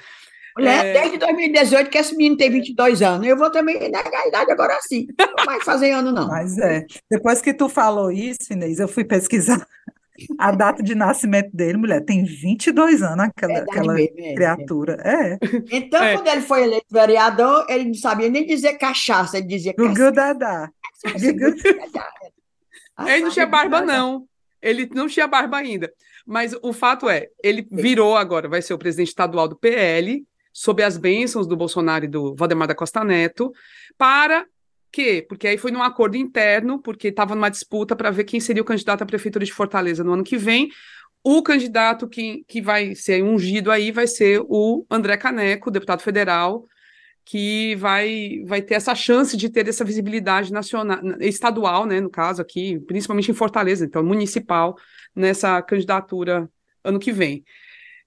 Mulher, é... desde 2018 que esse menino tem 22 anos. Eu vou também negar a idade agora sim. Não vai fazer ano, não. Mas é. Depois que tu falou isso, Inês, eu fui pesquisar a data de nascimento dele, mulher, tem 22 anos aquela, aquela mesmo, é, criatura. É. Então, é. quando ele foi eleito vereador, ele não sabia nem dizer cachaça, ele dizia Gugu Dadá. ele não tinha barba, não. Ele não tinha barba ainda. Mas o fato é, ele virou agora, vai ser o presidente estadual do PL, sob as bênçãos do Bolsonaro e do Valdemar da Costa Neto, para quê? Porque aí foi num acordo interno, porque estava numa disputa para ver quem seria o candidato à prefeitura de Fortaleza no ano que vem. O candidato que, que vai ser ungido aí vai ser o André Caneco, deputado federal, que vai, vai ter essa chance de ter essa visibilidade nacional, estadual, né, no caso aqui, principalmente em Fortaleza, então municipal, nessa candidatura ano que vem.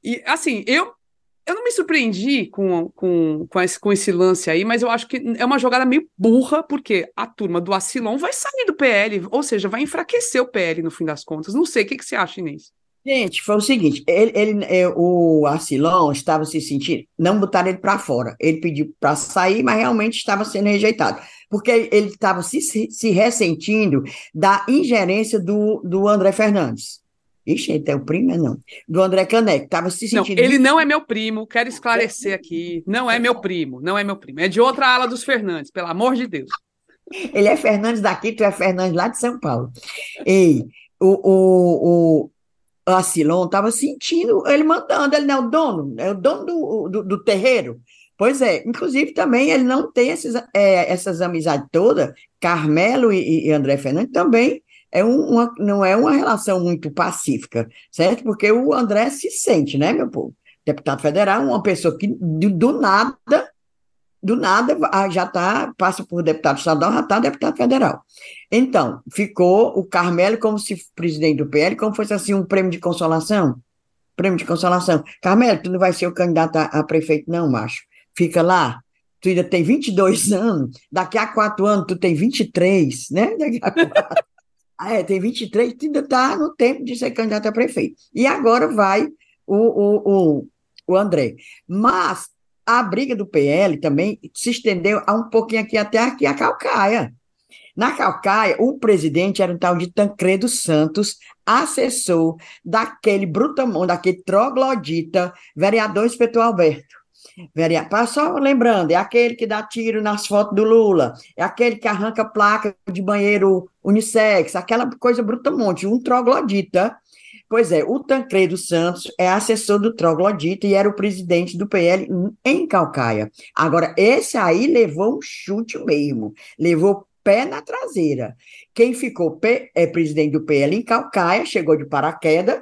E assim, eu eu não me surpreendi com, com, com, esse, com esse lance aí, mas eu acho que é uma jogada meio burra, porque a turma do Acilon vai sair do PL, ou seja, vai enfraquecer o PL no fim das contas. Não sei, o que, que você acha, Inês? Gente, foi o seguinte, ele, ele, é, o Arcilon estava se sentindo, não botaram ele para fora, ele pediu para sair, mas realmente estava sendo rejeitado, porque ele estava se, se ressentindo da ingerência do, do André Fernandes. Ixi, ele é o primo, não. Do André Caneco, estava se sentindo. Não, ele não é meu primo, quero esclarecer aqui. Não é meu primo, não é meu primo. É de outra ala dos Fernandes, pelo amor de Deus. Ele é Fernandes daqui, tu é Fernandes lá de São Paulo. Ei, o, o, o Acilon estava sentindo ele mandando, ele não é o dono, é o dono do, do, do terreiro. Pois é, inclusive também ele não tem esses, é, essas amizades todas, Carmelo e, e André Fernandes também é uma, não é uma relação muito pacífica, certo? Porque o André se sente, né, meu povo? Deputado federal, uma pessoa que do, nada, do nada ah, já está, passa por deputado estadual, já está deputado federal. Então, ficou o Carmelo como se presidente do PL, como fosse assim um prêmio de consolação. Prêmio de consolação. Carmelo, tu não vai ser o candidato a, a prefeito, não, macho. Fica lá, tu ainda tem 22 anos, daqui a quatro anos tu tem 23, né? Daqui a quatro. Ah, é, tem 23, ainda está no tempo de ser candidato a prefeito. E agora vai o, o, o, o André. Mas a briga do PL também se estendeu a um pouquinho aqui até aqui a Calcaia. Na Calcaia, o presidente era um tal de Tancredo Santos, assessor daquele brutamão, daquele troglodita, vereador inspetor Alberto. Vereador, só lembrando, é aquele que dá tiro nas fotos do Lula, é aquele que arranca placa de banheiro unissex, aquela coisa brutamonte, um troglodita. Pois é, o Tancredo Santos é assessor do troglodita e era o presidente do PL em Calcaia. Agora, esse aí levou um chute mesmo, levou pé na traseira. Quem ficou é, presidente do PL em Calcaia, chegou de paraquedas,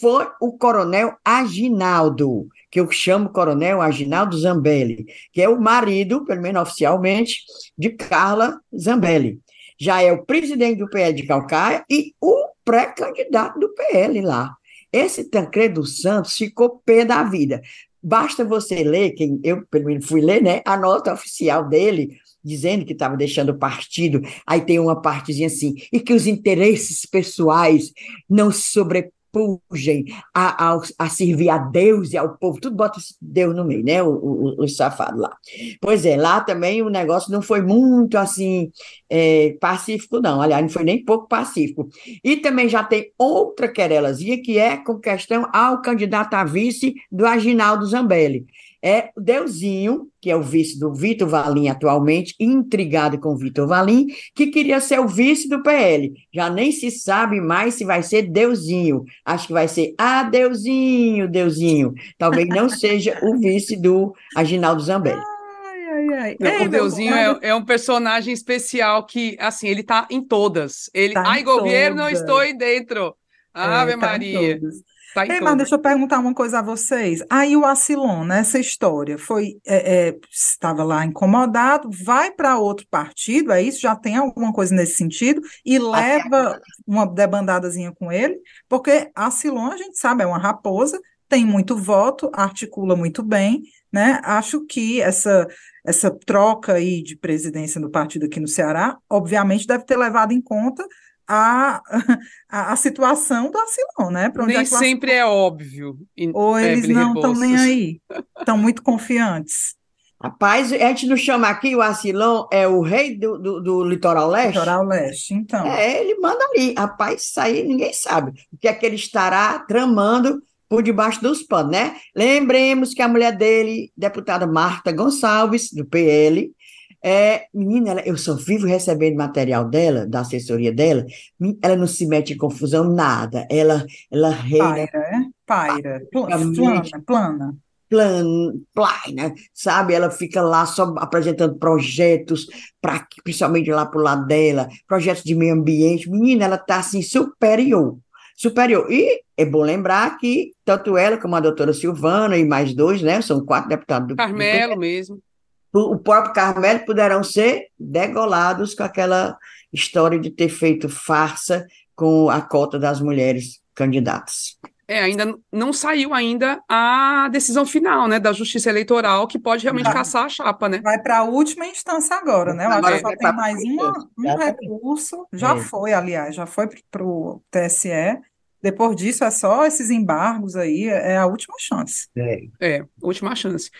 foi o coronel Aginaldo, que eu chamo coronel Aginaldo Zambelli, que é o marido, pelo menos oficialmente, de Carla Zambelli. Já é o presidente do PL de Calcaia e o pré-candidato do PL lá. Esse Tancredo Santos ficou pé da vida. Basta você ler, quem eu pelo menos fui ler, né, a nota oficial dele, dizendo que estava deixando o partido. Aí tem uma partezinha assim, e que os interesses pessoais não sobre pugem a, a, a, servir a Deus e ao povo, tudo bota Deus no meio, né? Os o, safados lá. Pois é, lá também o negócio não foi muito assim é, pacífico, não. Aliás, não foi nem pouco pacífico. E também já tem outra querelazinha que é com questão ao candidato a vice do Aginaldo Zambelli é o Deusinho, que é o vice do Vitor Valim atualmente, intrigado com o Vitor Valim, que queria ser o vice do PL. Já nem se sabe mais se vai ser Deusinho. Acho que vai ser Ah, Deusinho, Deusinho. Talvez não seja o vice do Aginaldo Zambelli. Ai, ai. Ei, o Deusinho é, é, um personagem especial que, assim, ele tá em todas. Ele, tá ai, governo, todas. estou aí dentro. É, Ave é, Maria. Tá Ei, mas deixa eu perguntar uma coisa a vocês. Aí o Acilon, nessa história, foi é, é, estava lá incomodado, vai para outro partido, é isso? Já tem alguma coisa nesse sentido? E leva uma debandadazinha com ele? Porque Acilon, a gente sabe, é uma raposa, tem muito voto, articula muito bem, né? Acho que essa essa troca aí de presidência no partido aqui no Ceará, obviamente deve ter levado em conta a, a, a situação do Acilon, né? Nem é sempre é óbvio. Ou eles não estão nem aí, estão muito confiantes. Rapaz, a gente não chama aqui o Acilon, é o rei do, do, do, litoral leste? Litoral leste, então. É, ele manda ali. Rapaz, isso aí ninguém sabe. O que é que ele estará tramando por debaixo dos panos, né? Lembremos que a mulher dele, deputada Marta Gonçalves, do PL, é, menina, ela, eu só vivo recebendo material dela, da assessoria dela, ela não se mete em confusão, nada. Ela, ela reina. Paira, é? Paira. Plana, plana. Plan, plana, sabe? Ela fica lá só apresentando projetos, pra, principalmente lá pro lado dela, projetos de meio ambiente. Menina, ela tá assim, superior superior. E é bom lembrar que tanto ela como a doutora Silvana e mais dois, né? São quatro deputados do Carmelo do... mesmo o próprio Carmelo poderão ser degolados com aquela história de ter feito farsa com a cota das mulheres candidatas. É, ainda não saiu ainda a decisão final, né, da Justiça Eleitoral, que pode realmente vai, caçar a chapa, né? Vai para a última instância agora, né? Eu agora acho que só tem mais uma, um recurso, já é. foi, aliás, já foi para o TSE, depois disso é só esses embargos aí, é a última chance. É, é última chance.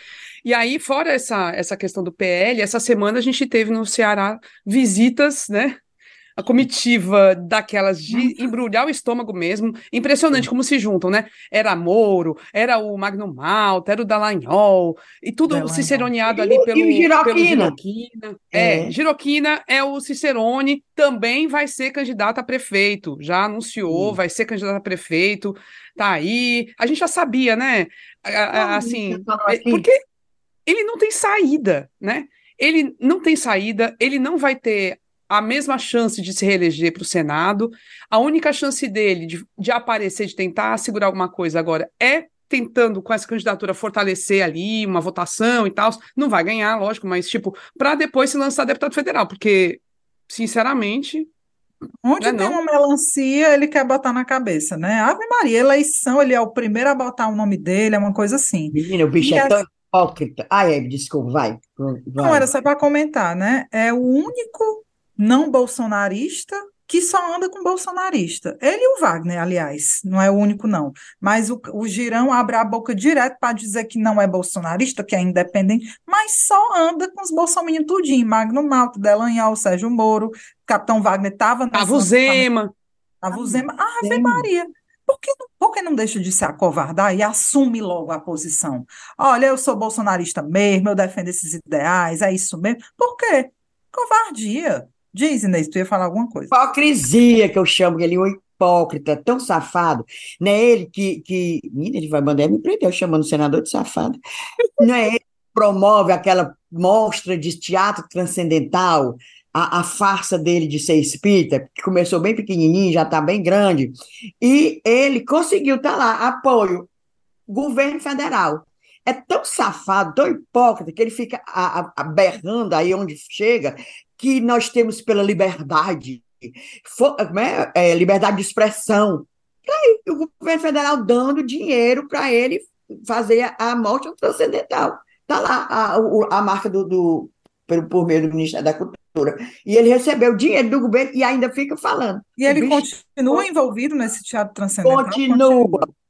E aí, fora essa, essa questão do PL, essa semana a gente teve no Ceará visitas, né? A comitiva daquelas de embrulhar o estômago mesmo. Impressionante como se juntam, né? Era Moro, era o Magno Malta, era o Dallagnol, e tudo Dallagnol. ciceroneado ali pelo, e Giroquina. pelo Giroquina. É. é, Giroquina é o Cicerone, também vai ser candidato a prefeito. Já anunciou, vai ser candidato a prefeito, tá aí. A gente já sabia, né? Assim, é, assim, porque ele não tem saída, né? Ele não tem saída, ele não vai ter a mesma chance de se reeleger para o Senado. A única chance dele de, de aparecer, de tentar segurar alguma coisa agora é tentando com essa candidatura fortalecer ali uma votação e tal. Não vai ganhar, lógico, mas tipo, para depois se lançar deputado federal, porque, sinceramente. Onde é tem não. uma melancia, ele quer botar na cabeça, né? Ave Maria, eleição, ele é o primeiro a botar o nome dele, é uma coisa assim. Menina, o bicho e é tão hipócrita. Ai, desculpa, vai. vai. Não, era só para comentar, né? É o único não bolsonarista que só anda com bolsonarista. Ele e o Wagner, aliás, não é o único, não. Mas o, o Girão abre a boca direto para dizer que não é bolsonarista, que é independente, mas só anda com os bolsominions tudinho. Magno Malta, Delanhol, Sérgio Moro, Capitão Wagner estava... Tava o Zema. Tava o Zema. Ah, Ave Maria. Por que, não, por que não deixa de se acovardar e assume logo a posição? Olha, eu sou bolsonarista mesmo, eu defendo esses ideais, é isso mesmo. Por quê? Covardia. Diz, Inês, tu ia falar alguma coisa. Hipocrisia, que eu chamo ele, um hipócrita, tão safado. Não é ele que. que... Menina, ele vai mandar me prender, chamando o senador de safado. Não é ele que promove aquela mostra de teatro transcendental, a, a farsa dele de ser espírita, que começou bem pequenininho, já está bem grande, e ele conseguiu estar tá lá, apoio, governo federal. É tão safado, tão hipócrita, que ele fica a, a, berrando aí onde chega, que nós temos pela liberdade, for, é, é, liberdade de expressão. Aí, o governo federal dando dinheiro para ele fazer a, morte transcendental. Está lá a, a marca do, do, por meio do Ministério da Cultura. E ele recebeu dinheiro do governo e ainda fica falando. E ele continua envolvido nesse teatro transcendental? Continua. continua.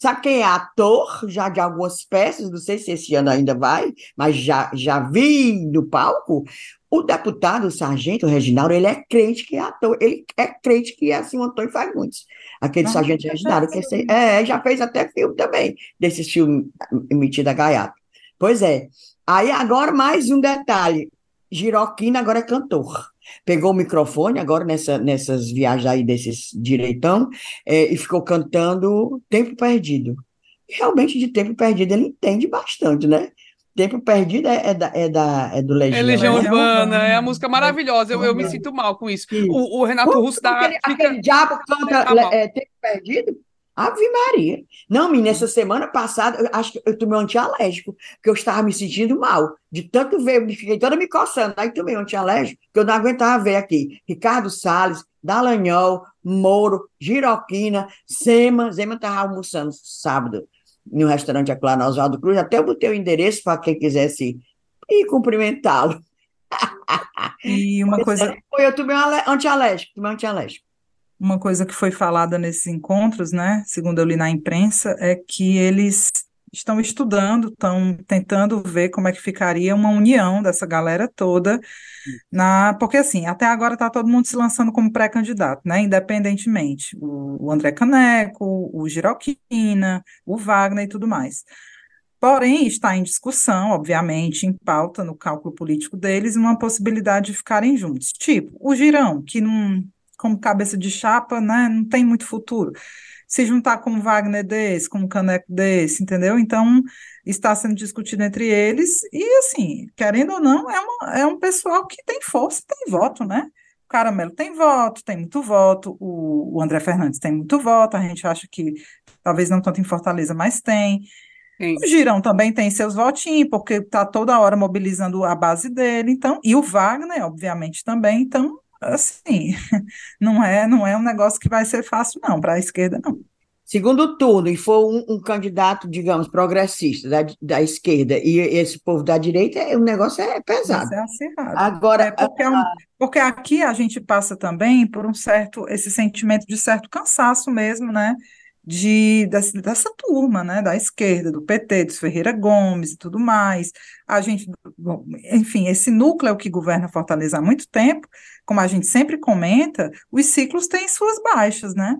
Sabe quem é ator já de algumas peças? Não sei se esse ano ainda vai, mas já, já vi no palco. O deputado, o sargento Reginaldo, ele é crente que é ator, ele é crente que é assim, o Antônio Fagundes. Aquele sargento Reginaldo, que é, é, já fez até filme também, desse filme emitido a Gaiato. Pois é. Aí agora mais um detalhe. Giroquina agora é cantor. Pegou o microfone agora nessa, nessas viagens aí desses direitão é, e ficou cantando Tempo Perdido. Realmente de Tempo Perdido ele entende bastante, né? Tempo Perdido é, é, da, é, da, é do Legião. É Legião né? Urbana, é a música maravilhosa. Eu, eu me sinto mal com isso. isso. O, o, Renato Russo dá. Aquele, fica... aquele diabo canta é, Tempo Perdido? Ave Maria. Não, menina, essa semana passada, eu acho que eu tomei um antialérgico, porque eu estava me sentindo mal. De tanto ver, fiquei toda me coçando. Aí tomei um antialérgico, que eu não aguentava ver aqui. Ricardo Salles, Dallagnol, Moro, Giroquina, Zema. Zema estava almoçando sábado no restaurante aqui lá no Oswaldo Cruz, até eu botei o endereço para quem quisesse ir cumprimentá-lo. E uma coisa. Foi, eu tomei um antialérgico, tomei um antialérgico. Uma coisa que foi falada nesses encontros, né, segundo eu li na imprensa, é que eles estão estudando, estão tentando ver como é que ficaria uma união dessa galera toda, na, porque assim, até agora está todo mundo se lançando como pré-candidato, né, independentemente, o, o André Caneco, o Giroquina, o Wagner e tudo mais. Porém, está em discussão, obviamente, em pauta no cálculo político deles, uma possibilidade de ficarem juntos. Tipo, o Girão, que não, como cabeça de chapa, né, não tem muito futuro se juntar com Wagner desse, com Caneco desse, entendeu? Então, está sendo discutido entre eles, e assim, querendo ou não, é, uma, é um pessoal que tem força, tem voto, né? O Caramelo tem voto, tem muito voto, o, o André Fernandes tem muito voto, a gente acha que talvez não tanto em Fortaleza, mas tem. Sim. O Girão também tem seus votinhos, porque está toda hora mobilizando a base dele, então, e o Wagner, obviamente, também, então assim, não é, não é um negócio que vai ser fácil, não, para a esquerda, não. Segundo turno, e for um, um, candidato, digamos, progressista da, da esquerda e esse povo da direita, o negócio é pesado. É Agora, é porque, é um, porque aqui a gente passa também por um certo, esse sentimento de certo cansaço mesmo, né? De, dessa, dessa, turma, né, da esquerda, do PT, dos Ferreira Gomes e tudo mais. A gente, bom, enfim, esse núcleo que governa Fortaleza há muito tempo, como a gente sempre comenta, os ciclos têm suas baixas, né?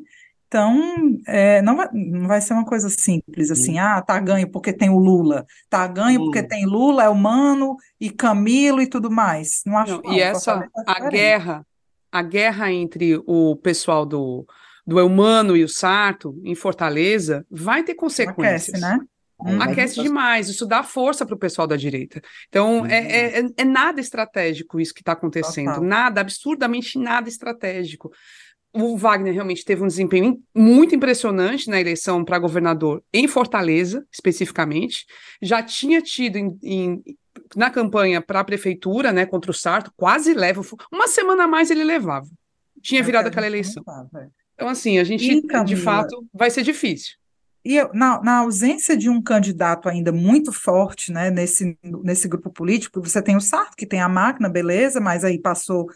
Então, é, não, vai, não vai ser uma coisa simples, assim, ah, tá ganho porque tem o Lula, tá ganho porque tem Lula, é humano, e Camilo e tudo mais. Não acho não, não, E essa, a guerra, a guerra entre o pessoal do do Eumano e o Sarto em Fortaleza vai ter consequências. Aquece, né? Hum, Aquece demais, isso dá força para o pessoal da direita. Então, uhum. é, é, é, nada estratégico isso que está acontecendo, Total. nada, absurdamente nada estratégico. O Wagner realmente teve um desempenho muito impressionante na eleição para governador em Fortaleza, especificamente. Já tinha tido em, em, na campanha para a prefeitura, né, contra o Sarto, quase leva. Uma semana a mais ele levava. Tinha virado aquela eleição. Levava, então, assim, a gente, e, Camila, de fato, vai ser difícil. E na, na, ausência de um candidato ainda muito forte né, nesse, nesse grupo político, você tem o Sarto, que tem a máquina, beleza, mas aí passou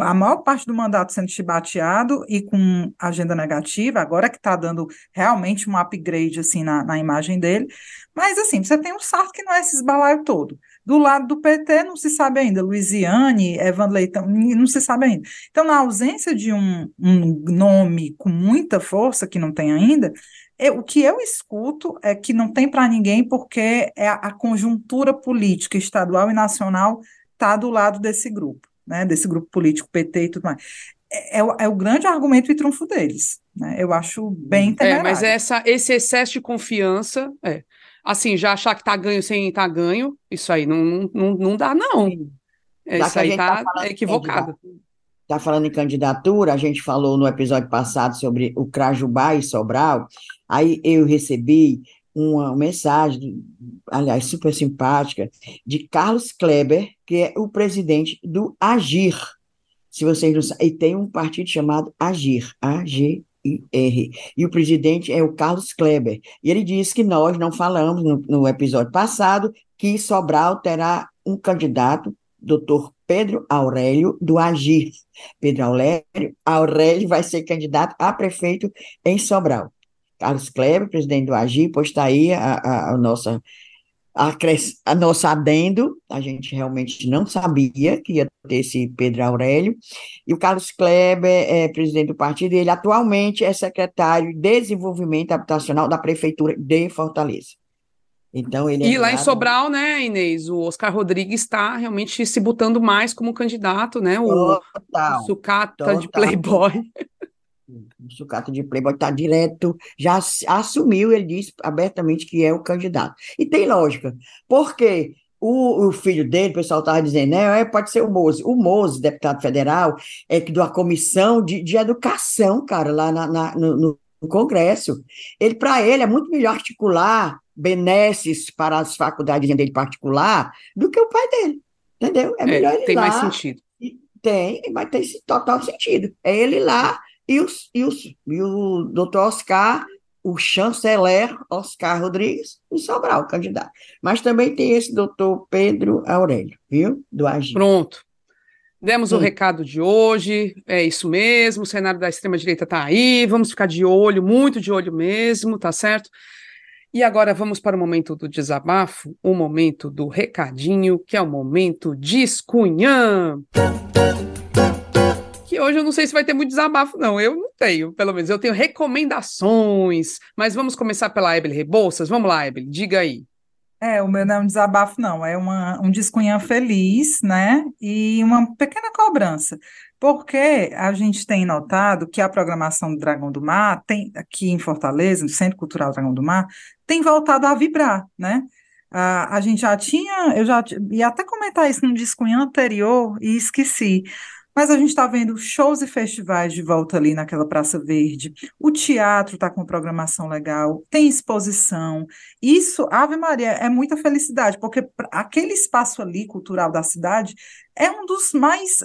a maior parte do mandato sendo chibateado e com agenda negativa, agora que está dando realmente um upgrade assim na, na imagem dele. Mas assim, você tem o Sarto que não é esse esbalaio todo. Do lado do PT não se sabe ainda, Luiziane, Evan Leitão, não se sabe ainda. Então, na ausência de um, um nome com muita força, que não tem ainda, eu, o que eu escuto é que não tem para ninguém porque é a, a, conjuntura política estadual e nacional está do lado desse grupo, né, desse grupo político PT e tudo mais. É, é, o, é o grande argumento e trunfo deles. Né? Eu acho bem temerário. É, mas essa, esse excesso de confiança, é, assim, já achar que tá ganho sem estar tá ganho, isso aí não, não, não dá, não. É, isso aí tá, tá equivocado. Está falando em candidatura, a gente falou no episódio passado sobre o Crajubá e Sobral, aí eu recebi uma mensagem, aliás, super simpática, de Carlos Kleber, que é o presidente do Agir. Se vocês não sabem, e tem um partido chamado Agir, A-G-I-R. E o presidente é o Carlos Kleber. E ele disse que nós não falamos no, no episódio passado que Sobral terá um candidato, doutor Pedro Aurélio do Agir. Pedro Aurélio, Aurélio vai ser candidato a prefeito em Sobral. Carlos Kleber, presidente do Agir, posta aí a, a, a nossa a, a nossa adendo, a gente realmente não sabia que ia ter esse Pedro Aurélio, e o Carlos Kleber é presidente do partido, e ele atualmente é secretário de Desenvolvimento Habitacional da Prefeitura de Fortaleza. Então, ele é e lá em Sobral, né, Inês, o Oscar Rodrigues está realmente se botando mais como candidato, né? O, total, o sucata total. de Playboy. O sucata de Playboy está direto, já assumiu, ele disse abertamente que é o candidato. E tem lógica, porque o, o filho dele, o pessoal estava dizendo, né, é, pode ser o Mose. O Mose, deputado federal, é que da comissão de, de educação, cara, lá na, na no, no Congresso. Ele, para ele, é muito melhor articular benesses para as faculdades dele particular do que o pai dele. Entendeu? É, é melhor ele tem lá. mais sentido. Tem, mas tem total sentido. É ele lá e, os, e, os, e o doutor Oscar, o chanceler Oscar Rodrigues, em Sobral, o candidato. Mas também tem esse doutor Pedro Aurélio, viu? Do Agir. Pronto. Demos Sim. o recado de hoje, é isso mesmo, o cenário da extrema-direita está aí, vamos ficar de olho, muito de olho mesmo, tá certo? E agora vamos para o momento do desabafo, o momento do recadinho, que é o momento Discunhã. Que hoje eu não sei se vai ter muito desabafo, não. Eu não tenho, pelo menos. Eu tenho recomendações. Mas vamos começar pela Ebele Rebouças. Vamos lá, Ebele, diga aí. É, o meu não é um desabafo, não, é uma, um descunhã feliz, né? E uma pequena cobrança. Porque a gente tem notado que a programação do Dragão do Mar, tem aqui em Fortaleza, no Centro Cultural Dragão do Mar, tem voltado a vibrar, né? A, a gente já tinha, eu já ia até comentar isso no discunhã anterior e esqueci. Mas a gente está vendo shows e festivais de volta ali naquela Praça Verde. O teatro está com programação legal, tem exposição. Isso, Ave Maria, é muita felicidade, porque aquele espaço ali cultural da cidade é um dos mais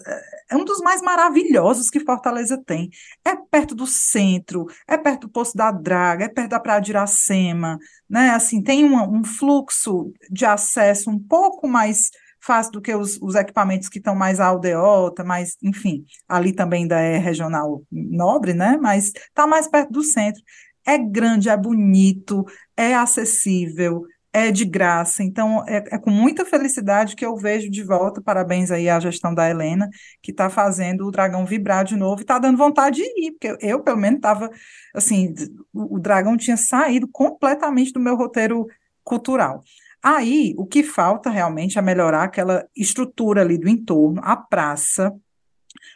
é um dos mais maravilhosos que Fortaleza tem. É perto do centro, é perto do Poço da Draga, é perto da Praia de Iracema, né? Assim, tem uma, um fluxo de acesso um pouco mais fácil do que os, os equipamentos que estão mais aldeota, mais, enfim, ali também ainda é regional nobre, né? Mas está mais perto do centro. É grande, é bonito, é acessível, é de graça. Então, é, é, com muita felicidade que eu vejo de volta. Parabéns aí à gestão da Helena, que está fazendo o dragão vibrar de novo e está dando vontade de ir, porque eu, eu pelo menos, estava assim, o, o dragão tinha saído completamente do meu roteiro cultural. Aí, o que falta realmente é melhorar aquela estrutura ali do entorno, a praça.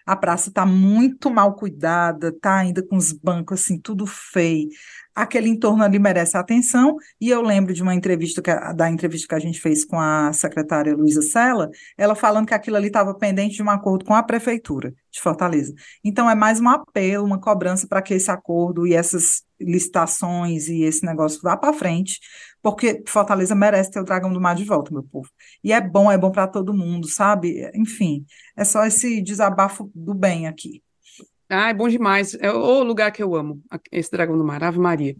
A praça está muito mal cuidada, está ainda com os bancos assim, tudo feio aquele entorno ali merece atenção, e eu lembro de uma entrevista, que, da entrevista que a gente fez com a secretária Luísa Sela, ela falando que aquilo ali estava pendente de um acordo com a prefeitura de Fortaleza. Então é mais um apelo, uma cobrança para que esse acordo e essas licitações e esse negócio vá para frente, porque Fortaleza merece ter o Dragão do Mar de volta, meu povo. E é bom, é bom para todo mundo, sabe? Enfim, é só esse desabafo do bem aqui. Ah, é bom demais. É o lugar que eu amo, esse Dragão do Mar, Ave Maria.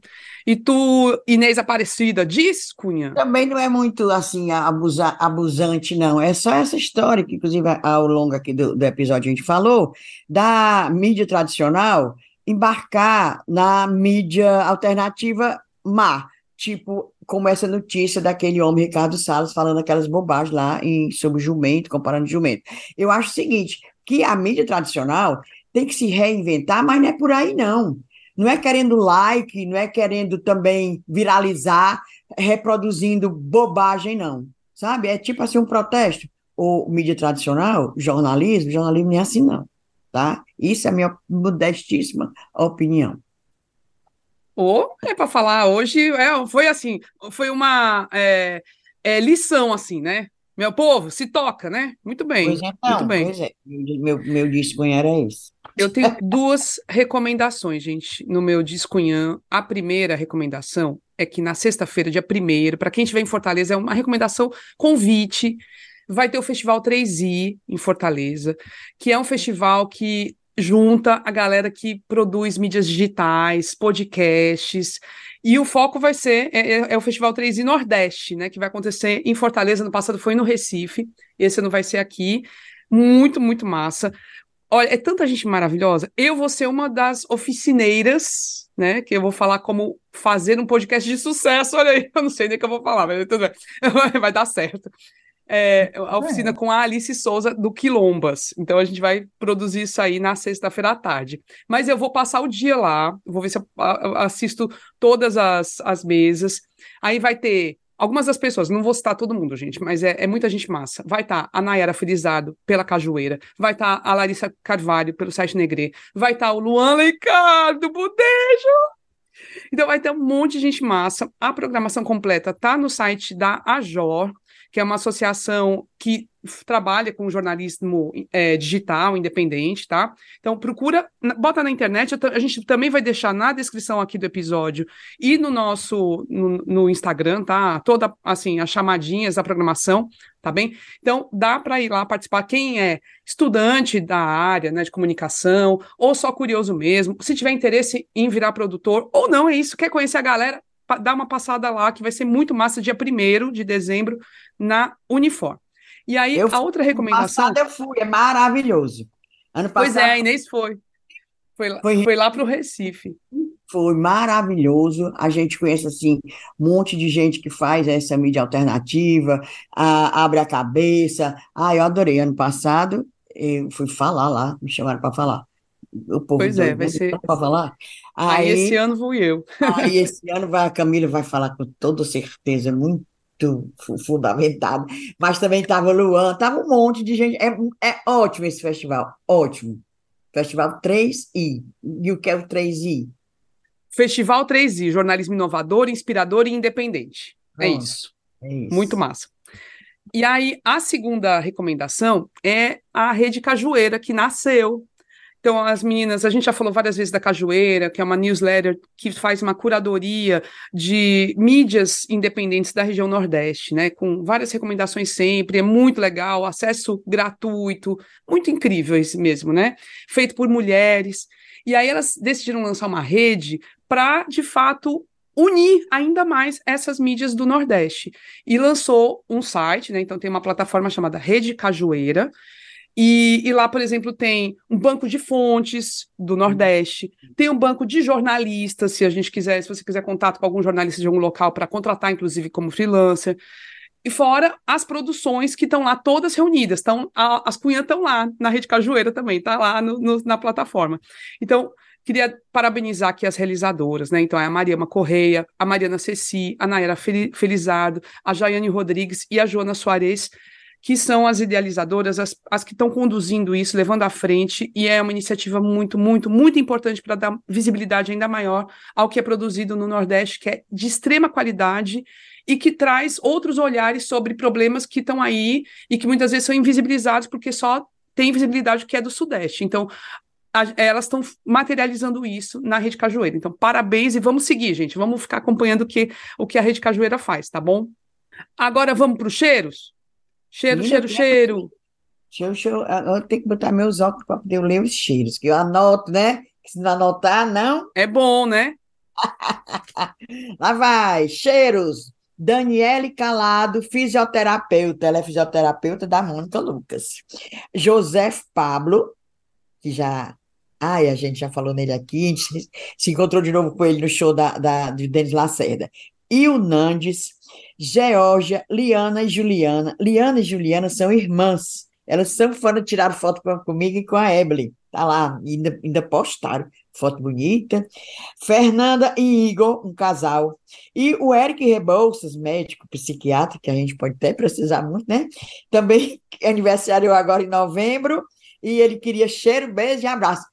E tu, Inês Aparecida, diz, Cunha? Também não é muito, assim, abusa, abusante, não. É só essa história, que inclusive ao longo aqui do, do episódio a gente falou, da mídia tradicional embarcar na mídia alternativa má. Tipo, como essa notícia daquele homem, Ricardo Salles, falando aquelas bobagens lá em, sobre jumento, comparando jumento. Eu acho o seguinte, que a mídia tradicional tem que se reinventar, mas não é por aí, não. Não é querendo like, não é querendo também viralizar, reproduzindo bobagem, não. Sabe? É tipo assim um protesto. O mídia tradicional, jornalismo, jornalismo não é assim, não. Tá? Isso é a minha modestíssima opinião. Ou é para falar hoje, é, foi assim, foi uma é, é, lição, assim, né? Meu povo, se toca, né? Muito bem. Pois então, muito bem. Pois é. Meu, meu discunhã era esse. Eu tenho duas recomendações, gente, no meu discunhã. A primeira recomendação é que na sexta-feira, dia 1 para quem estiver em Fortaleza, é uma recomendação convite. Vai ter o Festival 3i em Fortaleza, que é um festival que junta a galera que produz mídias digitais, podcasts, e o foco vai ser é, é, é o Festival 3 i Nordeste, né, que vai acontecer em Fortaleza, no passado foi no Recife, esse ano vai ser aqui, muito, muito massa. Olha, é tanta gente maravilhosa. Eu vou ser uma das oficineiras, né, que eu vou falar como fazer um podcast de sucesso. Olha aí, eu não sei nem o que eu vou falar, mas tudo bem. vai dar certo é, a oficina é. com a Alice Souza do Quilombas. Então a gente vai produzir isso aí na sexta-feira à tarde. Mas eu vou passar o dia lá, vou ver se eu assisto todas as, as mesas. Aí vai ter algumas das pessoas, não vou citar todo mundo, gente, mas é, é muita gente massa. Vai estar tá a Nayara Felizado pela Cajueira, vai estar tá a Larissa Carvalho pelo site Negre, vai estar tá o Luan Leicar do Budejo. Então vai ter um monte de gente massa. A programação completa tá no site da Ajor, que é uma associação que trabalha com jornalismo é, digital, independente, tá? Então procura, bota na internet, a gente também vai deixar na descrição aqui do episódio e no nosso, no, no Instagram, tá? Toda, assim, as chamadinhas da programação, tá bem? Então dá para ir lá participar, quem é estudante da área, né, de comunicação, ou só curioso mesmo, se tiver interesse em virar produtor, ou não, é isso, quer conhecer a galera, dá uma passada lá, que vai ser muito massa, dia 1 de dezembro, na Unifor. E aí, eu, a outra recomendação. Ano passado eu fui, é maravilhoso. Ano passado. Pois é, a Inês foi. Foi, lá, foi, foi lá para o Recife. Foi maravilhoso. A gente conhece assim um monte de gente que faz essa mídia alternativa, a, abre a cabeça. Ah, eu adorei. Ano passado eu fui falar lá, me chamaram para falar. O povo pois é, vai ser para falar. Aí, aí, esse ano vou eu. Aí esse ano vai, a Camila vai falar com toda certeza, muito fundamentado. Mas também estava Luan, estava um monte de gente. É, é ótimo esse festival, ótimo. Festival 3I. E o que é o 3I? Festival 3I, jornalismo inovador, inspirador e independente. É isso. é isso. Muito massa. E aí, a segunda recomendação é a Rede Cajueira, que nasceu então, as meninas, a gente já falou várias vezes da Cajueira, que é uma newsletter que faz uma curadoria de mídias independentes da região Nordeste, né? Com várias recomendações sempre, é muito legal, acesso gratuito, muito incrível esse mesmo, né? Feito por mulheres. E aí elas decidiram lançar uma rede para, de fato, unir ainda mais essas mídias do Nordeste. E lançou um site, né? Então tem uma plataforma chamada Rede Cajueira, e, e, lá, por exemplo, tem um banco de fontes do Nordeste, tem um banco de jornalistas, se a gente quiser, se você quiser contato com algum jornalista de algum local para contratar, inclusive como freelancer. E fora as produções que estão lá todas reunidas. Então, a, as cunhas estão lá na Rede Cajueira também, tá lá no, no, na plataforma. Então, queria parabenizar aqui as realizadoras, né? Então, é a Mariama Correia, a Mariana Ceci, a Naira Felizardo, a Jaiane Rodrigues e a Joana Soares, que são as idealizadoras, as, as que estão conduzindo isso, levando à frente, e é uma iniciativa muito, muito, muito importante para dar visibilidade ainda maior ao que é produzido no Nordeste, que é de extrema qualidade e que traz outros olhares sobre problemas que estão aí e que muitas vezes são invisibilizados porque só tem visibilidade que é do Sudeste. Então, a, elas estão materializando isso na Rede Cajueira. Então, parabéns e vamos seguir, gente. Vamos ficar acompanhando o que, o que a Rede Cajueira faz, tá bom? Agora vamos para os cheiros? Cheiro, cheiro, cheiro. Deixa eu, eu, eu tenho que botar meus óculos para poder ler os cheiros, que eu anoto, né? Se não anotar, não. É bom, né? Lá vai, cheiros. Daniele Calado, fisioterapeuta, ela é fisioterapeuta da Mônica Lucas. José Pablo, que já. Ai, a gente já falou nele aqui, a gente se encontrou de novo com ele no show da, da, de Denis Lacerda. O Nandes, Georgia, Liana e Juliana. Liana e Juliana são irmãs. Elas são fãs, tiraram foto comigo e com a Evelyn. Tá lá, ainda, ainda postaram foto bonita. Fernanda e Igor, um casal. E o Eric Rebouças, médico, psiquiatra, que a gente pode até precisar muito, né? Também aniversário agora em novembro, e ele queria cheiro, beijo e abraço.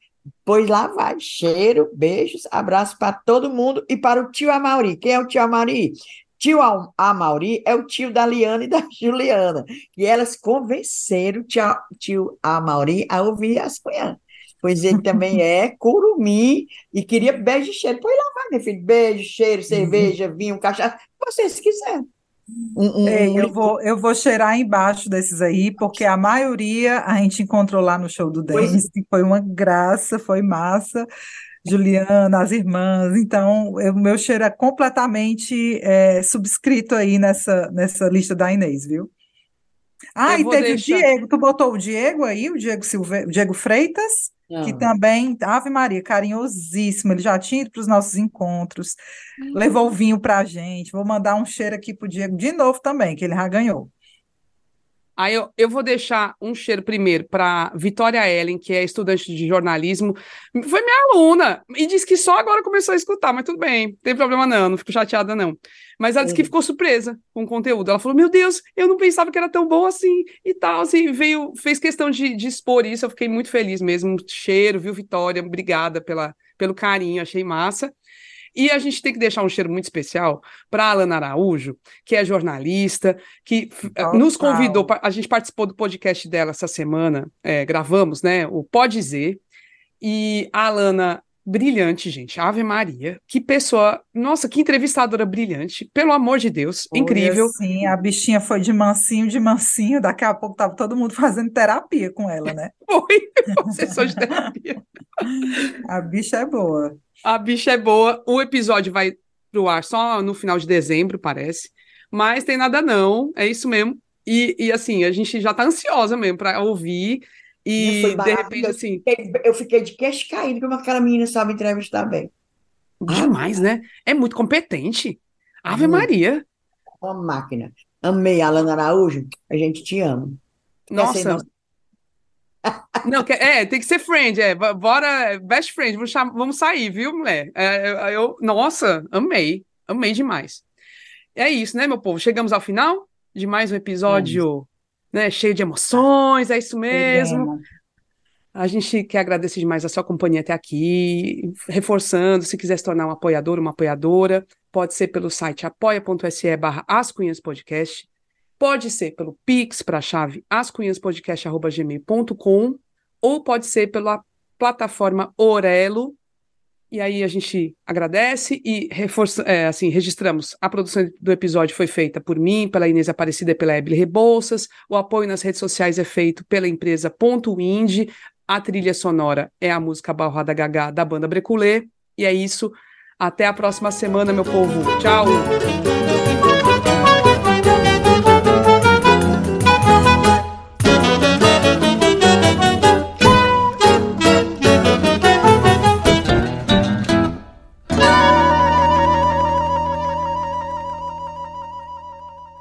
Pois lá vai, cheiro, beijos, abraço para todo mundo e para o tio Amauri. Quem é o tio Amauri? Tio Amauri é o tio da Liana e da Juliana, e elas convenceram o tio, tio Amauri a ouvir as cunhadas pois ele também é curumim e queria beijo e cheiro. Pois lá vai, meu filho, beijo, cheiro, uhum. cerveja, vinho, cachaça, vocês quiserem. Um, um, Ei, eu, vou, eu vou cheirar embaixo desses aí, porque a maioria a gente encontrou lá no show do Denis, que foi uma graça, foi massa. Juliana, as irmãs, então o meu cheiro é completamente é, subscrito aí nessa, nessa lista da Inês, viu? Ah, eu e teve deixar... o Diego, tu botou o Diego aí, o Diego Silve... o Diego Freitas? Que também, Ave Maria, carinhosíssimo, ele já tinha ido para os nossos encontros, uhum. levou o vinho para a gente. Vou mandar um cheiro aqui para o Diego de novo também, que ele já ganhou. Aí eu, eu vou deixar um cheiro primeiro para Vitória Ellen, que é estudante de jornalismo. Foi minha aluna e disse que só agora começou a escutar, mas tudo bem, não tem problema não, não fico chateada não. Mas ela disse que ficou surpresa com o conteúdo. Ela falou: Meu Deus, eu não pensava que era tão bom assim e tal. Assim, veio, fez questão de, de expor isso. Eu fiquei muito feliz mesmo. Cheiro, viu, Vitória? Obrigada pela, pelo carinho, achei massa. E a gente tem que deixar um cheiro muito especial para a Alana Araújo, que é jornalista, que Total. nos convidou, a gente participou do podcast dela essa semana, é, gravamos, né? O Pode Dizer. E a Alana brilhante, gente. Ave Maria. Que pessoa. Nossa, que entrevistadora brilhante. Pelo amor de Deus. Foi incrível. Sim, a bichinha foi de mansinho, de mansinho. Daqui a pouco tava todo mundo fazendo terapia com ela, né? foi. Sessão de terapia. a bicha é boa. A bicha é boa. O episódio vai pro ar só no final de dezembro, parece. Mas tem nada não, é isso mesmo. E, e assim, a gente já tá ansiosa mesmo para ouvir. E de repente, assim. Eu fiquei de queixo caído como aquela menina sabe entrevistar bem. Demais, ah, né? É muito competente. Ave muito. Maria. Uma máquina. Amei, Alana Araújo. A gente te ama. Nossa, não, é, tem que ser friend, é. Bora, best friend, vamos, vamos sair, viu, mulher? É, eu, nossa, amei, amei demais. É isso, né, meu povo? Chegamos ao final de mais um episódio, né, cheio de emoções, é isso mesmo. A gente quer agradecer demais a sua companhia até aqui, reforçando, se quiser se tornar um apoiador, uma apoiadora, pode ser pelo site apoia.se barra Podcast, Pode ser pelo Pix para a chave ascunhaspodcast.gmail.com ou pode ser pela plataforma Orelo. E aí a gente agradece e reforça, é, assim, registramos. A produção do episódio foi feita por mim, pela Inês Aparecida e pela Ebele Rebouças. O apoio nas redes sociais é feito pela empresa Ponto Indie. A trilha sonora é a música Barrada Gagá da banda Breculê. E é isso. Até a próxima semana, meu povo. Tchau!